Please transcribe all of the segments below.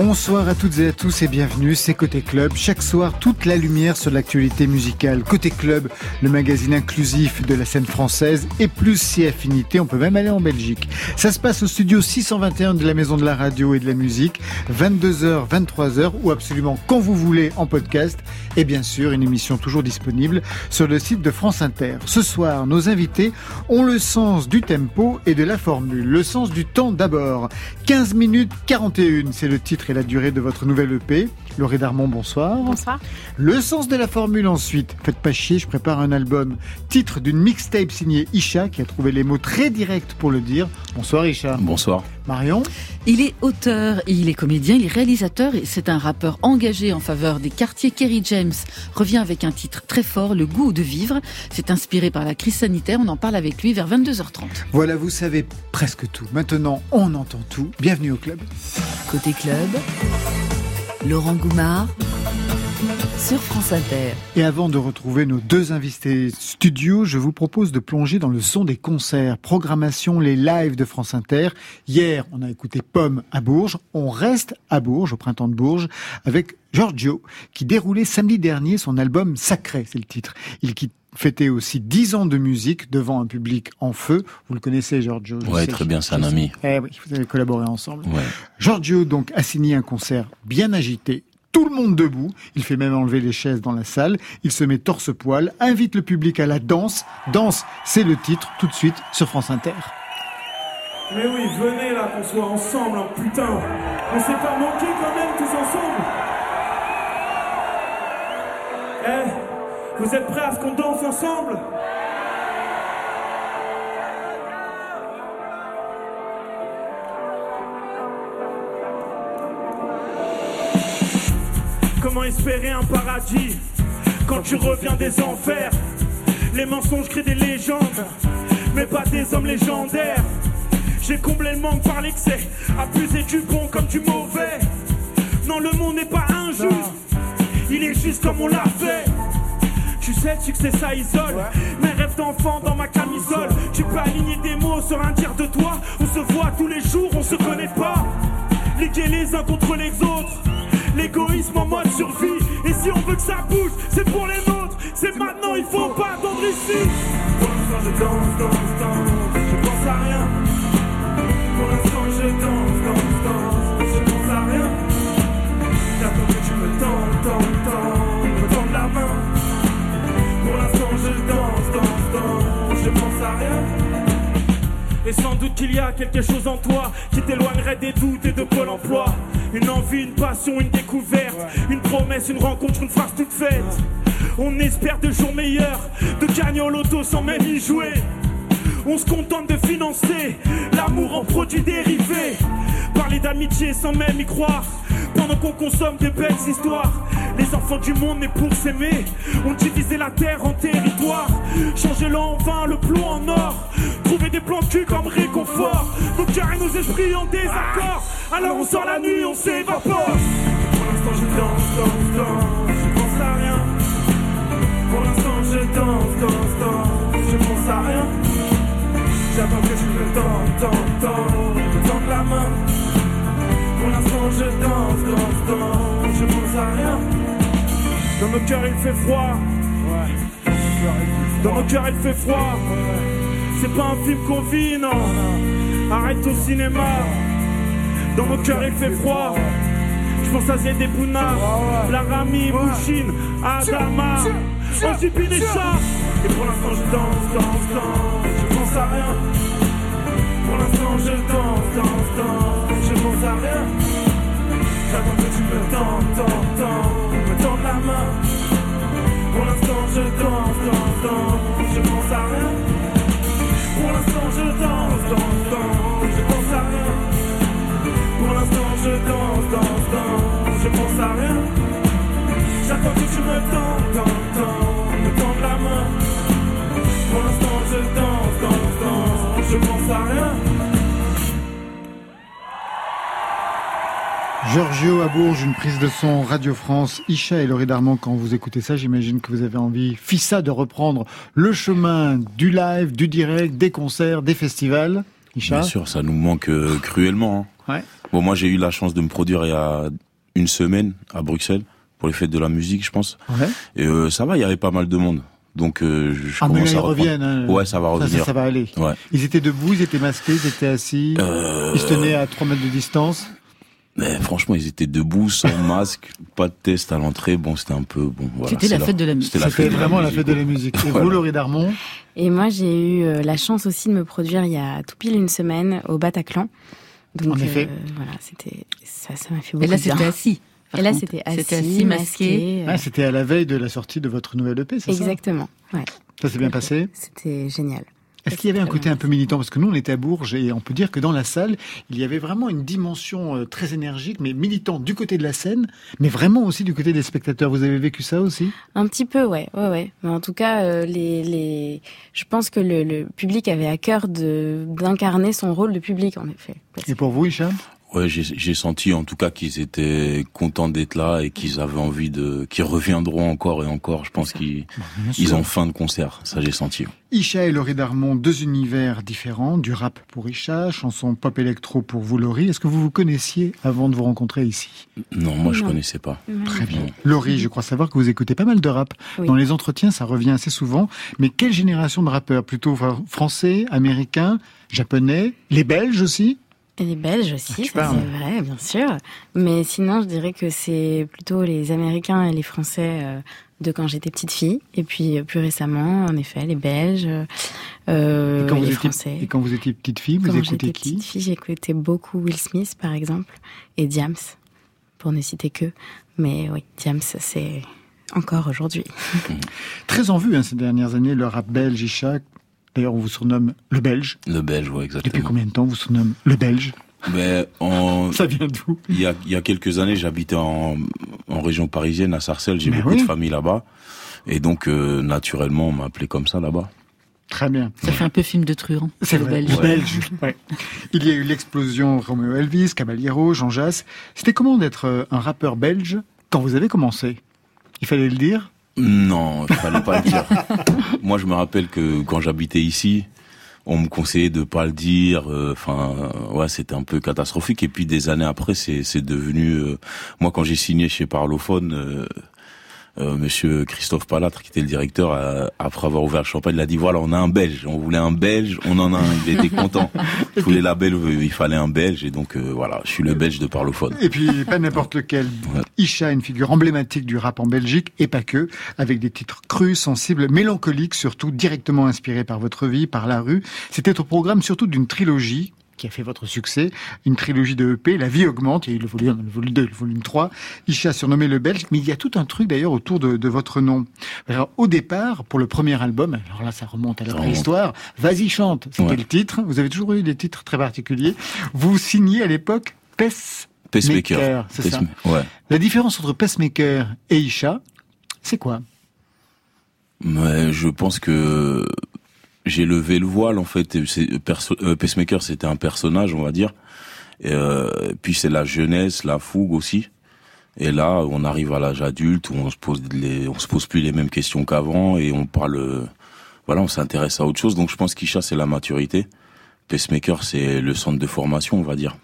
Bonsoir à toutes et à tous et bienvenue, c'est Côté Club. Chaque soir, toute la lumière sur l'actualité musicale. Côté Club, le magazine inclusif de la scène française et plus si affinité, on peut même aller en Belgique. Ça se passe au studio 621 de la Maison de la Radio et de la Musique, 22h, 23h ou absolument quand vous voulez en podcast et bien sûr une émission toujours disponible sur le site de France Inter. Ce soir, nos invités ont le sens du tempo et de la formule. Le sens du temps d'abord. 15 minutes 41, c'est le titre et la durée de votre nouvelle EP. Laurie Darmon, bonsoir. Bonsoir. Le sens de la formule ensuite. Faites pas chier, je prépare un album. Titre d'une mixtape signée Isha qui a trouvé les mots très directs pour le dire. Bonsoir Isha. Bonsoir. Marion Il est auteur, il est comédien, il est réalisateur et c'est un rappeur engagé en faveur des quartiers. Kerry James revient avec un titre très fort, Le goût de vivre. C'est inspiré par la crise sanitaire, on en parle avec lui vers 22h30. Voilà, vous savez presque tout. Maintenant, on entend tout. Bienvenue au club. Côté club, Laurent Goumard sur France Inter. Et avant de retrouver nos deux invités studio, je vous propose de plonger dans le son des concerts, programmation, les lives de France Inter. Hier, on a écouté Pomme à Bourges. On reste à Bourges, au printemps de Bourges, avec Giorgio, qui déroulait samedi dernier son album Sacré, c'est le titre. Il quitte fêtait aussi dix ans de musique devant un public en feu. Vous le connaissez, Giorgio Oui, très bien, c'est un ami. Eh oui, vous avez collaboré ensemble. Giorgio, donc, a signé un concert bien agité, tout le monde debout. Il fait même enlever les chaises dans la salle. Il se met torse-poil, invite le public à la danse. Danse, c'est le titre, tout de suite sur France Inter. Mais oui, venez là, qu'on soit ensemble, hein, putain. On s'est pas manqué quand même tous ensemble. Eh, vous êtes prêts à ce qu'on danse ensemble? Comment espérer un paradis quand tu reviens des enfers? Les mensonges créent des légendes, mais pas des hommes légendaires. J'ai comblé le manque par l'excès, abusé du bon comme du mauvais. Non, le monde n'est pas injuste, il est juste comme on l'a fait. Tu sais, le succès ça isole. Mes rêves d'enfant dans ma camisole. Tu peux aligner des mots sur un dire de toi. On se voit tous les jours, on se connaît pas. Liguer les uns contre les autres. L'égoïsme en mode survie. Et si on veut que ça bouge, c'est pour les nôtres. C'est maintenant, il faut pas attendre ici. Pour l'instant, je danse, danse, danse. Je pense à rien. Et sans doute qu'il y a quelque chose en toi qui t'éloignerait des doutes et de Pôle emploi. Une envie, une passion, une découverte, une promesse, une rencontre, une phrase toute faite. On espère de jours meilleurs, de gagner au loto sans même y jouer. On se contente de financer l'amour en produits dérivés. Parler d'amitié sans même y croire. Pendant qu'on consomme des belles histoires, les enfants du monde n'est pour s'aimer. On divisait la terre en territoires. Changer l'en vain, le plomb en or. Trouver des plans cul comme réconfort. Nos cœurs et nos esprits en désaccord. Alors on sort la nuit, on s'évapore. Pour l'instant, je danse, danse, danse. Je pense à rien. Pour l'instant, je danse, danse, danse. Je pense à rien. J'attends que tu me tentes, tentes. Me tends la main. Pour l'instant, je danse, danse, danse. Je pense à rien. Dans nos cœurs, il fait froid. Dans nos cœurs, il fait froid. C'est pas un film qu'on vit, non. Arrête au cinéma. Dans nos cœurs, il fait froid. Je pense à Zed et Bouna, Larami, Bouchine, Adama, Ojibin et Chat. Et pour l'instant, je danse, danse, danse. Je pense à rien. Pour l'instant, je danse, danse, danse. Je pense à rien. J'attends que tu me tentes, tentes, tentes. Me tends la main. Pour l'instant, je danse, danse, danse. Je pense à rien. Pour l'instant, je danse, danse, danse. Je pense à rien. Pour l'instant, je danse, danse, danse. Je pense à rien. J'attends que tu me tentes, tentes, tentes. Me tends la main. Pour l'instant, je danse, danse. Je pense à rien. Giorgio à Bourges, une prise de son Radio France. Isha et Laurie Darmon, quand vous écoutez ça, j'imagine que vous avez envie, Fissa, de reprendre le chemin du live, du direct, des concerts, des festivals. Isha Bien sûr, ça nous manque euh, cruellement. hein. Ouais. Bon, moi, j'ai eu la chance de me produire il y a une semaine à Bruxelles pour les fêtes de la musique, je pense. Ouais. Et euh, ça va, il y avait pas mal de monde. Donc euh, je, Ah, mais commence là, ils à reviennent. hein. Ouais, ça va revenir. ça, ça va aller. Ouais. Ils étaient debout, ils étaient masqués, ils étaient assis. Euh, Ils se tenaient à 3 mètres de distance. mais franchement, ils étaient debout, sans masque, pas de test à l'entrée. Bon, c'était un peu bon. Voilà, C'était la fête de la musique. C'était vraiment la fête de la musique. Et Voilà. vous, Laurie Darmon Et moi, j'ai eu euh, la chance aussi de me produire il y a tout pile une semaine au Bataclan. Donc, En effet. euh, voilà, c'était ça, ça m'a fait beaucoup Et là, c'était assis. Par Et là, c'était assis, masqué. euh, Ah, C'était à la veille de la sortie de votre nouvelle EP, c'est ça? Exactement. Ouais, Ça s'est bien passé? C'était génial. Est-ce qu'il y avait un côté un peu militant? Parce que nous, on était à Bourges et on peut dire que dans la salle, il y avait vraiment une dimension euh, très énergique, mais militante du côté de la scène, mais vraiment aussi du côté des spectateurs. Vous avez vécu ça aussi? Un petit peu, ouais, ouais, ouais. Mais en tout cas, euh, les, les, je pense que le, le public avait à cœur d'incarner son rôle de public, en effet. Parce Et pour vous, Hicham? Ouais, j'ai j'ai senti en tout cas qu'ils étaient contents d'être là et qu'ils avaient envie de, qu'ils reviendront encore et encore. Je pense qu'ils ils ont faim de concert. Ça, j'ai senti. Isha et Laurie Darmon, deux univers différents, du rap pour Isha, chanson pop électro pour vous, Laurie. Est-ce que vous vous connaissiez avant de vous rencontrer ici? Non, moi, je Non. connaissais pas. Très bien. Non. Laurie, je crois savoir que vous écoutez pas mal de rap. Oui. Dans les entretiens, ça revient assez souvent. Mais quelle génération de rappeurs? Plutôt fr- français, américains, japonais, les Belges aussi? Et les Belges Ah, aussi, ça parles. c'est vrai, bien sûr. Mais sinon, je dirais que c'est plutôt les Américains et les Français euh, de quand j'étais petite fille. Et puis euh, plus récemment, en effet, les Belges, euh, et, quand vous les étiez, et quand vous étiez petite fille, vous Quand écoutez j'étais qui? petite fille, j'écoutais beaucoup Will Smith, par exemple, et Diams, pour ne citer que. Mais oui, Diams, c'est encore aujourd'hui. Très en vue hein, ces dernières années, le rap belge, Isha. D'ailleurs, on vous surnomme le Belge. Le Belge, Depuis exactement. combien de temps on vous surnomme le Belge? Mais en, Ça vient d'où? Il y a, il y a quelques années, j'habitais en, en région parisienne, à Sarcelles. J'ai Mais beaucoup oui. de famille là-bas. Et donc, euh, naturellement, on m'a appelé comme ça là-bas. Très bien. Ça fait un peu film de truand. C'est le vrai, belge. le belge. ouais. Il y a eu l'explosion Romeo Elvis, Caballero, Jean Jass. C'était comment d'être euh, un rappeur belge quand vous avez commencé? Il fallait le dire? Non, il fallait pas le dire. Moi, je me rappelle que quand j'habitais ici, on me conseillait de pas le dire. euh, Enfin, euh, ouais, c'était un peu catastrophique. Et puis des années après, c'est c'est devenu. euh, moi, quand j'ai signé chez Parlophone. euh, euh, Monsieur Christophe Palatre, qui était le directeur, euh, après avoir ouvert le champagne, il a dit voilà, on a un Belge, on voulait un Belge, on en a un. Il était content. Tous les labels, euh, il fallait un Belge, et donc euh, voilà, je suis le Belge de Parlophone. Et puis, pas n'importe lequel. Ouais. Isha, une figure emblématique du rap en Belgique, et pas que, avec des titres crus, sensibles, mélancoliques, surtout directement inspirés par votre vie, par la rue. C'était au programme surtout d'une trilogie qui a fait votre succès, une trilogie de EP, La vie augmente, il y a eu le volume 1, le volume 2, le volume 3, Isha surnommé le Belge, mais il y a tout un truc d'ailleurs autour de, de votre nom. Alors au départ, pour le premier album, alors là ça remonte à la préhistoire, Vas-y chante, c'était Ouais. le titre, vous avez toujours eu des titres très particuliers, vous signez à l'époque Pes Pacemaker. Maker, c'est ça. Ouais. la différence entre Pacemaker et Isha, c'est quoi? Ouais, je pense que j'ai levé le voile en fait. Et c'est- perso- euh, Pacemaker, c'était un personnage, on va dire. Et, euh, puis c'est la jeunesse, la fougue aussi. Et là, on arrive à l'âge adulte où on se pose les, on se pose plus les mêmes questions qu'avant et on parle, voilà, on s'intéresse à autre chose. Donc je pense qu'Isha c'est la maturité. Pacemaker c'est le centre de formation, on va dire.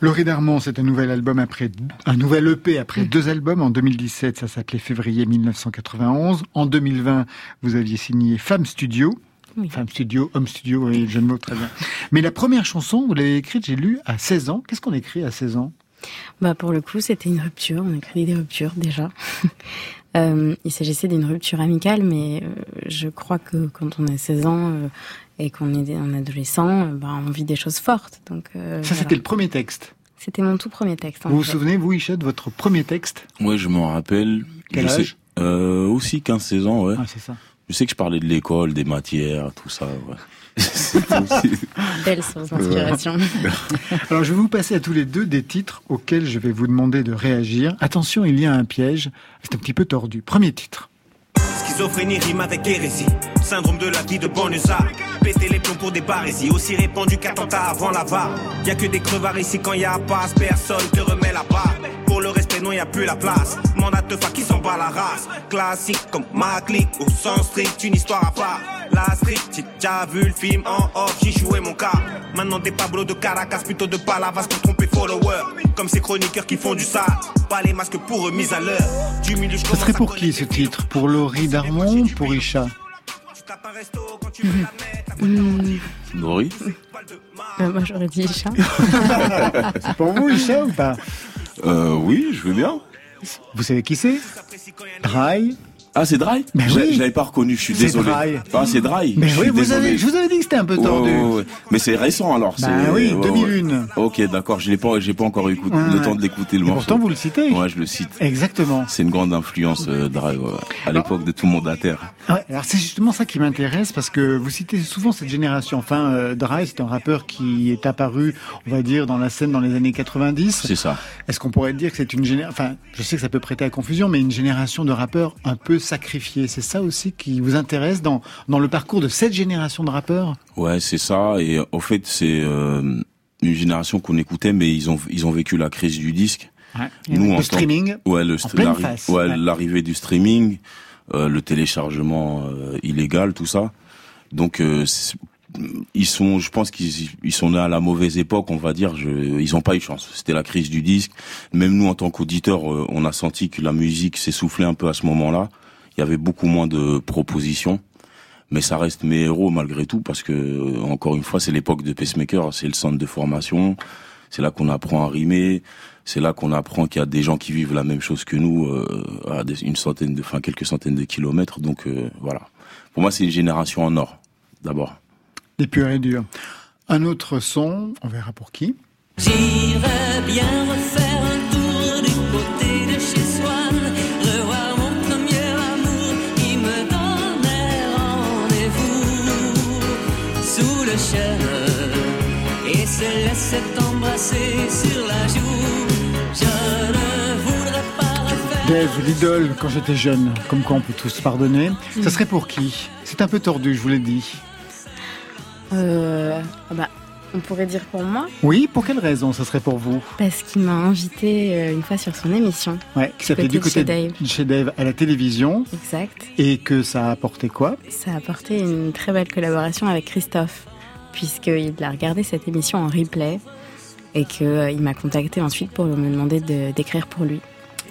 Laurie Darmon, c'est un nouvel album après un nouvel EP après deux albums. En 2017, ça s'appelait Février 1991. En 2020, vous aviez signé Femme Studio. Oui. Femme Studio, Homme Studio, oui, jeu de mots, très bien. Mais la première chanson, vous l'avez écrite, j'ai lu, à 16 ans. Qu'est-ce qu'on écrit à 16 ans? Bah pour le coup, c'était une rupture. On écrit des ruptures déjà. Euh, il s'agissait d'une rupture amicale, mais euh, je crois que quand on a 16 ans euh, et qu'on est un adolescent, euh, bah, on vit des choses fortes. Donc euh, Ça, voilà. c'était le premier texte. C'était mon tout premier texte. Vous vous fait. souvenez, vous, Isha, de votre premier texte? Ouais, je m'en rappelle. Quel je âge? sais, euh, Aussi 15-16 ans, ouais. Ah, c'est ça. Je sais que je parlais de l'école, des matières, tout ça, ouais. Belle source d'inspiration. Alors, je vais vous passer à tous les deux des titres auxquels je vais vous demander de réagir. Attention, il y a un piège. C'est un petit peu tordu. Premier titre. Schizophrénie rime avec hérésie. Syndrome de la vie de banlieusard. Péter les plombs pour des barésies. Aussi répandu qu'attentat avant la VAR. Y a que des crevards ici quand y a passe. Personne te remet la barre. Pour le respect, non, y a plus la place. Mandat de qui s'en bat la race. Classique comme ma clique. Au sens strict, une histoire à part. La street, j'ai déjà vu le film en off. J'y jouais mon cas. Maintenant des Pablo de Caracas, plutôt de Palavas pour tromper followers. Comme ces chroniqueurs qui font du ça, pas les masques pour remise à l'heure. Du milieu, je Ce serait pour qui ce titre Pour Laurie Darmon Pour Isha Laurie Euh, moi, j'aurais dit chat. C'est pour vous Isha ou pas? Euh, Oui, je veux bien. Vous savez qui c'est? Dry Ah, c'est Dry Ben Je oui. je l'avais pas reconnu, je suis C'est désolé. Dry. Ah, c'est Dry Mais je oui, suis vous désolé. avez, je vous avais dit que c'était un peu tordu. Mais c'est récent alors. Bah oui, ouais, 2001. ouais. Ok, d'accord. Je l'ai pas, j'ai pas encore Ouais. le temps d'écouter le Et morceau. pourtant, vous le citez. Ouais, je le cite. Exactement. C'est une grande influence euh, Dry ouais, à l'époque de tout le monde à terre. Ouais, alors c'est justement ça qui m'intéresse parce que vous citez souvent cette génération. Enfin, euh, Dry, c'est un rappeur qui est apparu, on va dire, dans la scène dans les années 90. C'est ça. Est-ce qu'on pourrait dire que c'est une génération, enfin, je sais que ça peut prêter à confusion, mais une génération de rappeurs un peu sacrifiés. C'est ça aussi qui vous intéresse dans, dans le parcours de cette génération de rappeurs? Ouais, c'est ça. Et euh, au fait, c'est euh, une génération qu'on écoutait, mais ils ont ils ont vécu la crise du disque. Nous, en le streaming. Ouais, En st- pleine l'arri- face, ouais, ouais. l'arrivée du streaming, euh, le téléchargement euh, illégal, tout ça. Donc euh, c'est- ils sont, je pense qu'ils ils sont nés à la mauvaise époque, on va dire. Je, ils ont pas eu chance. C'était la crise du disque. Même nous, en tant qu'auditeurs, euh, on a senti que la musique s'essoufflait un peu à ce moment-là. Il y avait beaucoup moins de propositions. Mais ça reste mes héros malgré tout parce que euh, encore une fois c'est l'époque de pacemaker, c'est le centre de formation, c'est là qu'on apprend à rimer, c'est là qu'on apprend qu'il y a des gens qui vivent la même chose que nous euh, à des- une centaine de, enfin quelques centaines de kilomètres. Donc euh, voilà. Pour moi c'est une génération en or d'abord. Des purs et durs. Un autre son, on verra pour qui. J'irais bien refaire Dave, l'idole quand j'étais jeune, comme quoi on peut tous pardonner. Ça serait pour qui? C'est un peu tordu, je vous l'ai dit. Euh, ah bah, on pourrait dire pour moi, Oui, pour quelle raison ça serait pour vous? Parce qu'il m'a invité euh, une fois sur son émission. Ouais, qui s'appelait côté du de côté chez de Dave. chez Dave à la télévision Exact. et que ça a apporté quoi? Ça a apporté une très belle collaboration avec Christophe, puisqu'il a regardé cette émission en replay et qu'il m'a contacté ensuite pour me demander de- d'écrire pour lui.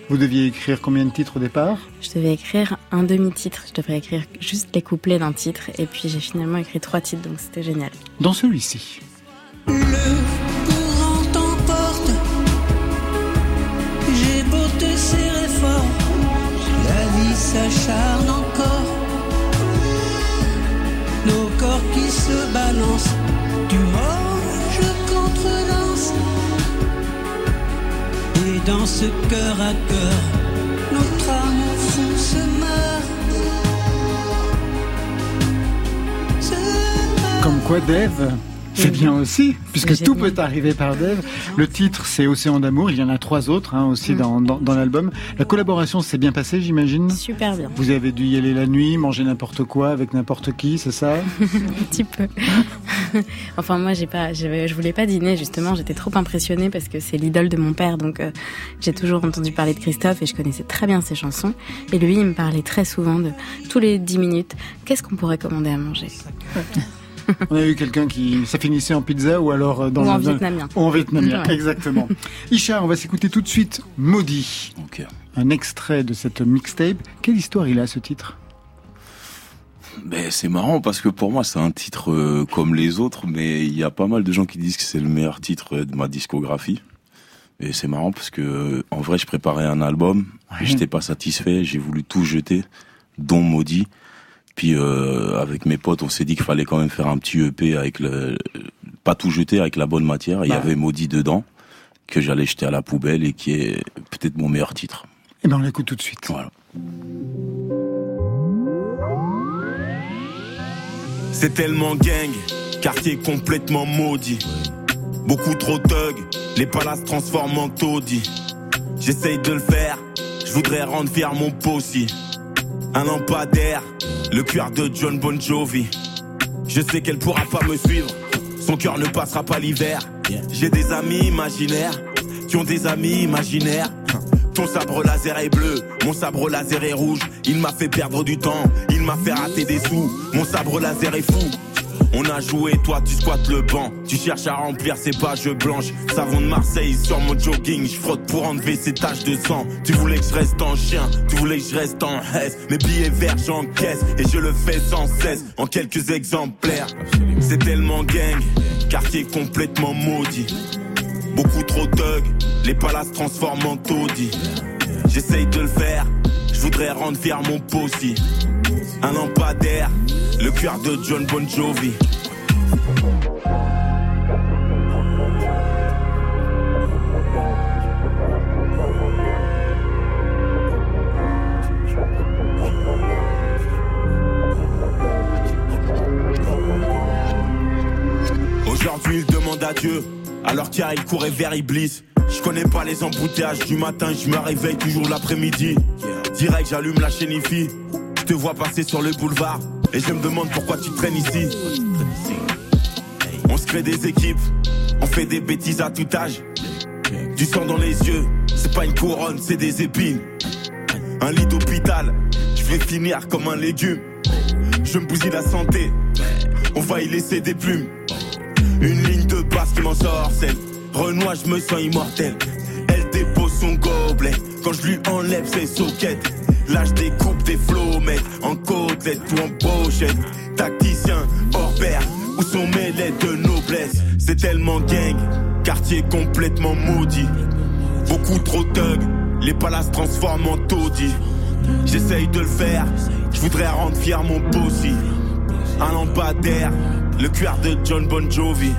Vous deviez écrire combien de titres au départ? Je devais écrire un demi-titre, je devrais écrire juste les couplets d'un titre, et puis j'ai finalement écrit trois titres, donc c'était génial. Dans celui-ci. Le courant t'emporte. J'ai beau te serrer fort, la vie s'acharne encore. Nos corps qui se balancent, du mort, contredanse. Et dans ce cœur à cœur, notre amour fou se meurt. Se meurt. Comme quoi Dave c'est bien aussi, puisque tout peut arriver par Dave. Le titre, c'est Océan d'amour. Il y en a trois autres hein, aussi dans, dans, dans l'album. La collaboration s'est bien passée, j'imagine? Super bien, Vous avez dû y aller la nuit, manger n'importe quoi avec n'importe qui, c'est ça? Un petit peu. enfin moi j'ai pas, je voulais pas dîner justement, j'étais trop impressionnée parce que c'est l'idole de mon père, donc euh, j'ai toujours entendu parler de Christophe et je connaissais très bien ses chansons. Et lui il me parlait très souvent de tous les dix minutes, qu'est-ce qu'on pourrait commander à manger? On a eu quelqu'un qui... Ça finissait en pizza ou alors euh, dans Ou en vietnamien. Ou en vietnamien, Ouais. exactement. Isha, on va s'écouter tout de suite Maudit. Un extrait de cette mixtape. Quelle histoire il a ce titre? Ben, c'est marrant parce que pour moi c'est un titre euh, comme les autres, mais il y a pas mal de gens qui disent que c'est le meilleur titre de ma discographie. Et c'est marrant parce que euh, en vrai je préparais un album, Ouais. j'étais pas satisfait, j'ai voulu tout jeter, dont Maudit. Puis euh, avec mes potes on s'est dit qu'il fallait quand même faire un petit EP avec le pas tout jeter avec la bonne matière. Il y Bah. avait Maudit dedans que j'allais jeter à la poubelle et qui est peut-être mon meilleur titre. Eh ben on l'écoute tout de suite. Voilà. C'est tellement gang, quartier complètement maudit. Beaucoup trop thug, les palaces transforment en taudis. J'essaye de le faire, je voudrais rendre fier mon possi. Un lampadaire, le cuir de John Bon Jovi. Je sais qu'elle pourra pas me suivre, son cœur ne passera pas l'hiver. J'ai des amis imaginaires, qui ont des amis imaginaires. Ton sabre laser est bleu, mon sabre laser est rouge. Il m'a fait perdre du temps, il m'a fait rater des sous. Mon sabre laser est fou. On a joué, toi tu squattes le banc. Tu cherches à remplir ces pages blanches. Savon de Marseille sur mon jogging. Je frotte pour enlever ces taches de sang. Tu voulais que je reste en chien, tu voulais que je reste en hesse. Mes billets verts j'encaisse et je le fais sans cesse. En quelques exemplaires. C'est tellement gang, quartier complètement maudit. Beaucoup trop thug, les palaces transforment en taudis. J'essaye de le faire, je voudrais rendre fier mon possi. Un lampadaire, le cœur de John Bon Jovi. Aujourd'hui il demande à Dieu, alors qu'hier il courait vers Iblis. Je connais pas les embouteillages du matin, je me réveille toujours l'après-midi. Direct j'allume la chaîne IFI, je te vois passer sur le boulevard et je me demande pourquoi tu traînes ici. On se crée des équipes, on fait des bêtises à tout âge. Du sang dans les yeux, c'est pas une couronne, c'est des épines. Un lit d'hôpital, je vais finir comme un légume. Je me bousille la santé, on va y laisser des plumes. Une ligne de basse qui m'en sorcelle. Renoir, je me sens immortel. Elle dépose son gobelet quand je lui enlève ses soquettes. Là, je découpe des flots, mec, en côtelette ou en pochette. Tacticien, hors pair, où sont mes lettres de noblesse? C'est tellement gang, quartier complètement maudit. Beaucoup trop thug, les palaces transforment en taudis. J'essaye de le faire, je voudrais rendre fier mon possi. Un lampadaire, le cuir de John Bon Jovi.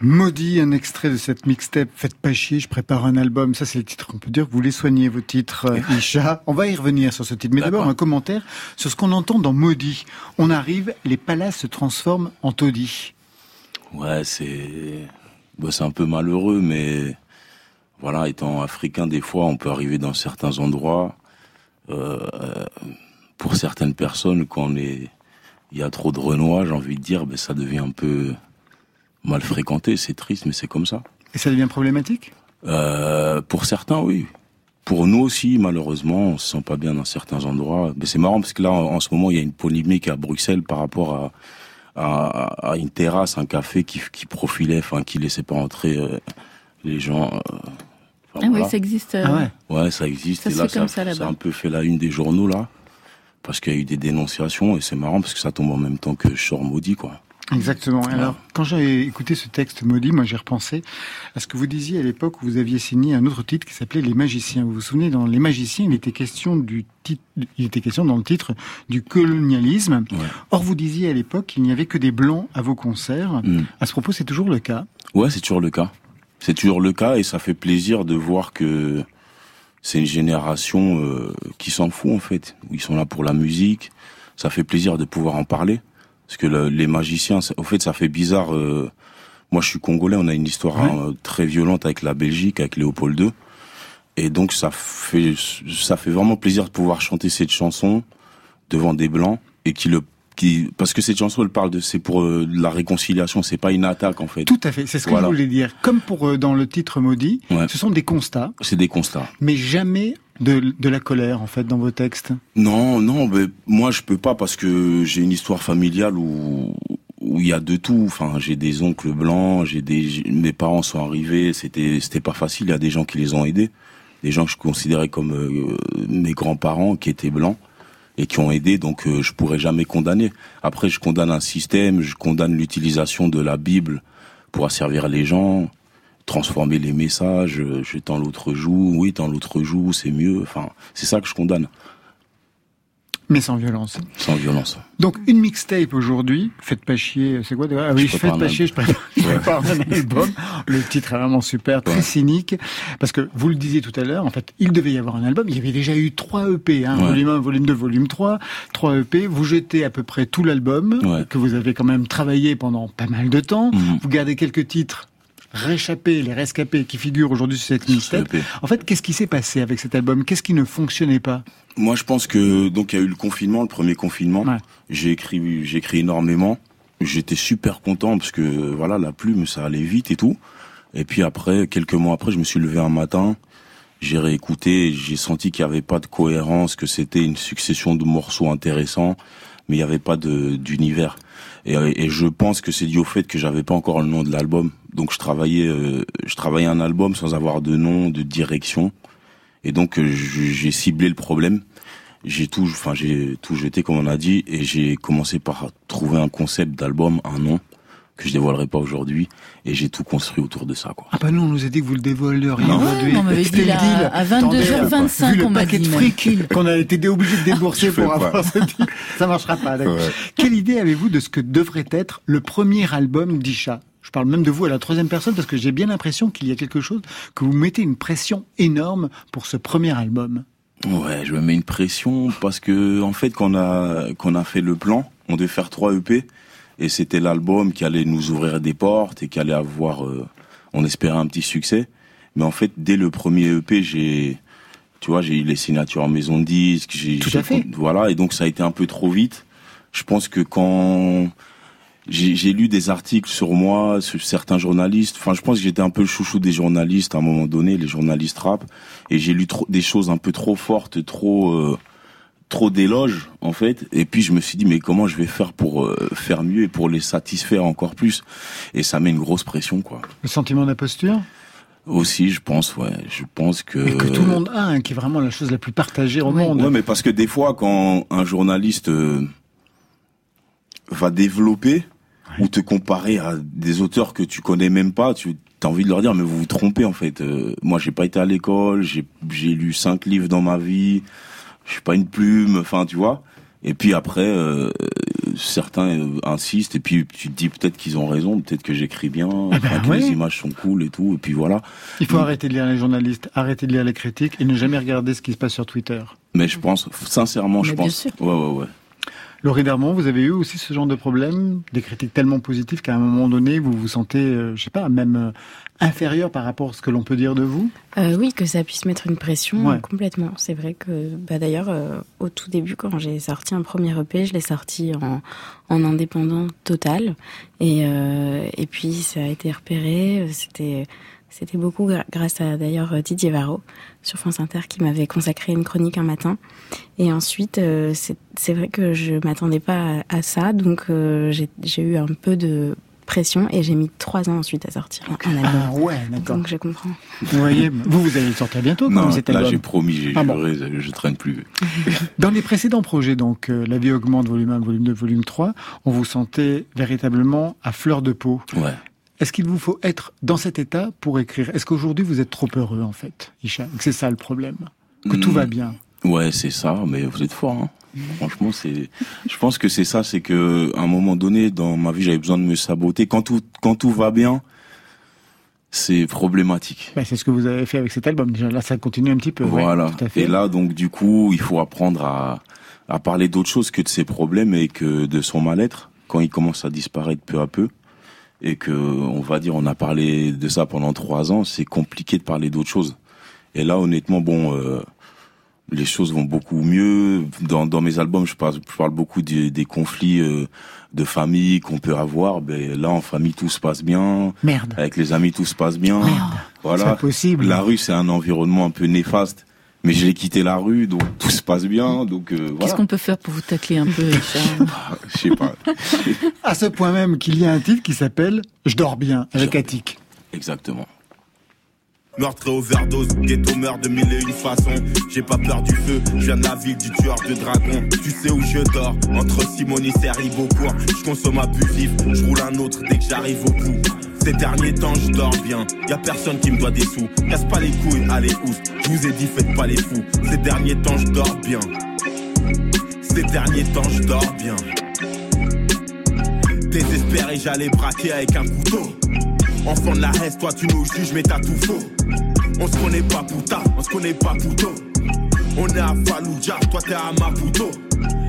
Maudit, un extrait de cette mixtape Faites pas chier, je prépare un album. Ça, c'est le titre qu'on peut dire. Vous voulez soigner vos titres, euh, Isha. On va y revenir sur ce titre. Mais d'abord, un commentaire sur ce qu'on entend dans Maudit. On arrive, les palaces se transforment en taudis. Ouais, c'est c'est un peu malheureux, mais voilà, étant africain, des fois, on peut arriver dans certains endroits. Euh, pour certaines personnes, quand on est, il y a trop de renois, j'ai envie de dire, ben ça devient un peu mal fréquenté. C'est triste, mais c'est comme ça. Et ça devient problématique? Euh, pour certains, oui. Pour nous aussi, malheureusement, on se sent pas bien dans certains endroits. Mais c'est marrant parce que là, en, en ce moment, il y a une polémique à Bruxelles par rapport à, à, à une terrasse, un café qui, qui profilait, enfin, qui laissait pas entrer euh, les gens. euh, Ah oui, voilà. ça existe. euh, Ah ouais. Ouais, ça existe. Ça et se là, fait comme ça, ça, là-bas. ça a un peu fait la une des journaux, là. Parce qu'il y a eu des dénonciations et c'est marrant parce que ça tombe en même temps que je sors maudit, quoi. Exactement. Alors, quand j'ai écouté ce texte maudit, moi j'ai repensé à ce que vous disiez à l'époque où vous aviez signé un autre titre qui s'appelait Les Magiciens. Vous vous souvenez, dans Les Magiciens, il était question du titre, il était question dans le titre du colonialisme. Ouais. Or, vous disiez à l'époque qu'il n'y avait que des blancs à vos concerts. Mm. À ce propos, c'est toujours le cas. Ouais, c'est toujours le cas. C'est toujours le cas et ça fait plaisir de voir que c'est une génération euh, qui s'en fout en fait. Ils sont là pour la musique. Ça fait plaisir de pouvoir en parler parce que le- les magiciens, au fait, ça fait bizarre. euh, moi, je suis congolais. On a une histoire Ouais. hein, très violente avec la Belgique, avec Léopold II, et donc ça fait ça fait vraiment plaisir de pouvoir chanter cette chanson devant des blancs et qui le qui parce que cette chanson elle parle de c'est pour euh, la réconciliation c'est pas une attaque en fait Tout à fait. C'est ce que Voilà. je voulais dire. Comme pour euh, dans le titre maudit, Ouais. ce sont des constats, c'est des constats mais jamais de, de la colère en fait dans vos textes? Non, non, mais moi je peux pas parce que j'ai une histoire familiale où où il y a de tout. Enfin, j'ai des oncles blancs, j'ai des mes parents sont arrivés, c'était c'était pas facile. Il y a des gens qui les ont aidés, des gens que je considérais comme euh, mes grands-parents qui étaient blancs et qui ont aidé. Donc euh, je pourrais jamais condamner. Après, je condamne un système, je condamne l'utilisation de la Bible pour asservir les gens transformer les messages, euh, je tends l'autre joue, oui, tends l'autre joue, c'est mieux. Enfin, c'est ça que je condamne, Mais sans violence. sans violence. Donc une mixtape aujourd'hui, faites pas chier, c'est quoi déjà Ah oui, Je faites pas chier, je prépare, je prépare un album. Le titre est vraiment super, très Ouais. cynique, parce que vous le disiez tout à l'heure, en fait, il devait y avoir un album, il y avait déjà eu trois EP, hein, Ouais. volume 1, volume 2, volume 3, trois EP, vous jetez à peu près tout l'album, que vous avez quand même travaillé pendant pas mal de temps, Mhm. vous gardez quelques titres réchappés, les rescapés qui figurent aujourd'hui sur cette mixtape. EP. En fait, qu'est-ce qui s'est passé avec cet album? Qu'est-ce qui ne fonctionnait pas? Moi, je pense que donc il y a eu le confinement, le premier confinement. Ouais. J'ai écrit, j'ai écrit énormément. J'étais super content parce que voilà, la plume, ça allait vite et tout. Et puis après, quelques mois après, je me suis levé un matin, j'ai réécouté, j'ai senti qu'il n'y avait pas de cohérence, que c'était une succession de morceaux intéressants, mais il n'y avait pas d'univers. Et, je pense que c'est dû au fait que j'avais pas encore le nom de l'album. Donc je travaillais, euh, je travaillais un album sans avoir de nom, de direction. Et donc euh, j'ai ciblé le problème. J'ai tout, enfin j'ai tout jeté comme on a dit, et j'ai commencé par trouver un concept d'album, un nom que je dévoilerai pas aujourd'hui, et j'ai tout construit autour de ça, quoi. Ah bah non, on nous a dit que vous le dévoileriez Non. aujourd'hui. on m'avait C'était dit le là, deal. à Attendez, 22h25, vu le on m'a dit de fric qu'on a été obligé de débourser pour pas. avoir ce deal. Ça marchera pas, d'accord. Ouais. Quelle idée avez-vous de ce que devrait être le premier album d'Isha? Je parle même de vous à la troisième personne parce que j'ai bien l'impression qu'il y a quelque chose, que vous mettez une pression énorme pour ce premier album. Ouais, je me mets une pression parce que en fait, quand on a qu'on a fait le plan, on devait faire trois EP et c'était l'album qui allait nous ouvrir des portes et qui allait avoir, euh, on espérait un petit succès. Mais en fait, dès le premier EP, j'ai, tu vois, j'ai eu les signatures en maison de disques. j'ai- Tout j'ai- à fait. Voilà, et donc ça a été un peu trop vite. Je pense que quand j'ai j'ai lu des articles sur moi, sur certains journalistes. Enfin, je pense que j'étais un peu le chouchou des journalistes à un moment donné, les journalistes rap, et j'ai lu trop, des choses un peu trop fortes, trop, euh, trop d'éloges en fait. Et puis je me suis dit mais comment je vais faire pour euh, faire mieux et pour les satisfaire encore plus? Et ça met une grosse pression quoi. Le sentiment d'imposture? Aussi, je pense, ouais, je pense que. Et que tout le monde a, hein, qui est vraiment la chose la plus partagée au monde. Ouais, mais parce que des fois, quand un journaliste euh, va développer ou te comparer à des auteurs que tu connais même pas, tu as envie de leur dire mais vous vous trompez en fait. Euh, moi, j'ai pas été à l'école, j'ai j'ai lu cinq livres dans ma vie, je suis pas une plume, enfin tu vois. Et puis après, euh, certains euh, insistent et puis tu te dis peut-être qu'ils ont raison, peut-être que j'écris bien, Ah ben que ouais. les images sont cool et tout. Et puis voilà. Il faut arrêter de lire les journalistes, arrêter de lire les critiques et ne jamais regarder ce qui se passe sur Twitter. Mais je pense, sincèrement, je Mais bien pense. sûr. Ouais, ouais, ouais. Laurie Darmon, vous avez eu aussi ce genre de problème, des critiques tellement positives qu'à un moment donné, vous vous sentez, euh, je sais pas, même euh, inférieur par rapport à ce que l'on peut dire de vous? Euh, oui, que ça puisse mettre une pression Ouais. complètement. C'est vrai que, bah, d'ailleurs, euh, au tout début, quand j'ai sorti un premier EP, je l'ai sorti en, en indépendant total. Et, euh, et puis, ça a été repéré. C'était, c'était beaucoup grâce à d'ailleurs Didier Varro sur France Inter qui m'avait consacré une chronique un matin. Et ensuite, euh, c'est, c'est vrai que je m'attendais pas à, à ça, donc euh, j'ai eu un peu de pression et j'ai mis trois ans ensuite à sortir un album. Ah ouais, d'accord. Donc je comprends. Vous voyez, vous, vous allez le sortir bientôt quand Non, cet là j'ai promis, j'ai Ah bon. juré, je traîne plus. Dans les précédents projets, donc euh, La vie augmente, volume 1, volume 2, volume 3, on vous sentait véritablement à fleur de peau. Ouais. Est-ce qu'il vous faut être dans cet état pour écrire? Est-ce qu'aujourd'hui vous êtes trop heureux en fait, Isha? Que c'est ça le problème Que tout Mm. va bien Ouais, c'est ça, mais vous êtes fort, hein. Franchement, c'est, je pense que c'est ça, c'est que, à un moment donné, dans ma vie, j'avais besoin de me saboter. Quand tout, quand tout va bien, c'est problématique. Ben, C'est ce que vous avez fait avec cet album. Déjà là, ça continue un petit peu. ouais, Voilà. tout à fait. Et là, donc, du coup, il faut apprendre à, à parler d'autre chose que de ses problèmes et que de son mal-être quand il commence à disparaître peu à peu. Et que, on va dire, on a parlé de ça pendant trois ans, c'est compliqué de parler d'autre chose. Et là, honnêtement, bon, euh, les choses vont beaucoup mieux. Dans, dans mes albums, je parle, je parle beaucoup des, des conflits euh, de famille qu'on peut avoir. Ben, là, en famille, tout se passe bien. Merde. Avec les amis, tout se passe bien. C'est Voilà. pas possible. La rue, c'est un environnement un peu néfaste. Mais j'ai quitté la rue, donc tout se passe bien. Donc euh, Qu'est-ce voilà. qu'on peut faire pour vous tacler un peu, Richard Je sais pas. À ce point même qu'il y a un titre qui s'appelle Je dors bien avec Attic. Exactement. Meurtre et overdose, ghetto meurt de mille et une façons. J'ai pas peur du feu, je viens de la ville du tueur de dragons. Tu sais où je dors, entre Simonis et Ribeaucourt. Je consomme abusif, je roule un autre dès que j'arrive au bout. Ces derniers temps, je dors bien, y a personne qui me doit des sous. Casse pas les couilles, allez oust, je vous ai dit, faites pas les fous. Ces derniers temps, je dors bien. Ces derniers temps, je dors bien. Désespéré, j'allais braquer avec un couteau. Enfant de la reste, toi tu nous juges, mais t'as tout faux. On se connaît pas putain, on se connaît pas puto. On est à Fallujah, toi t'es à Maputo.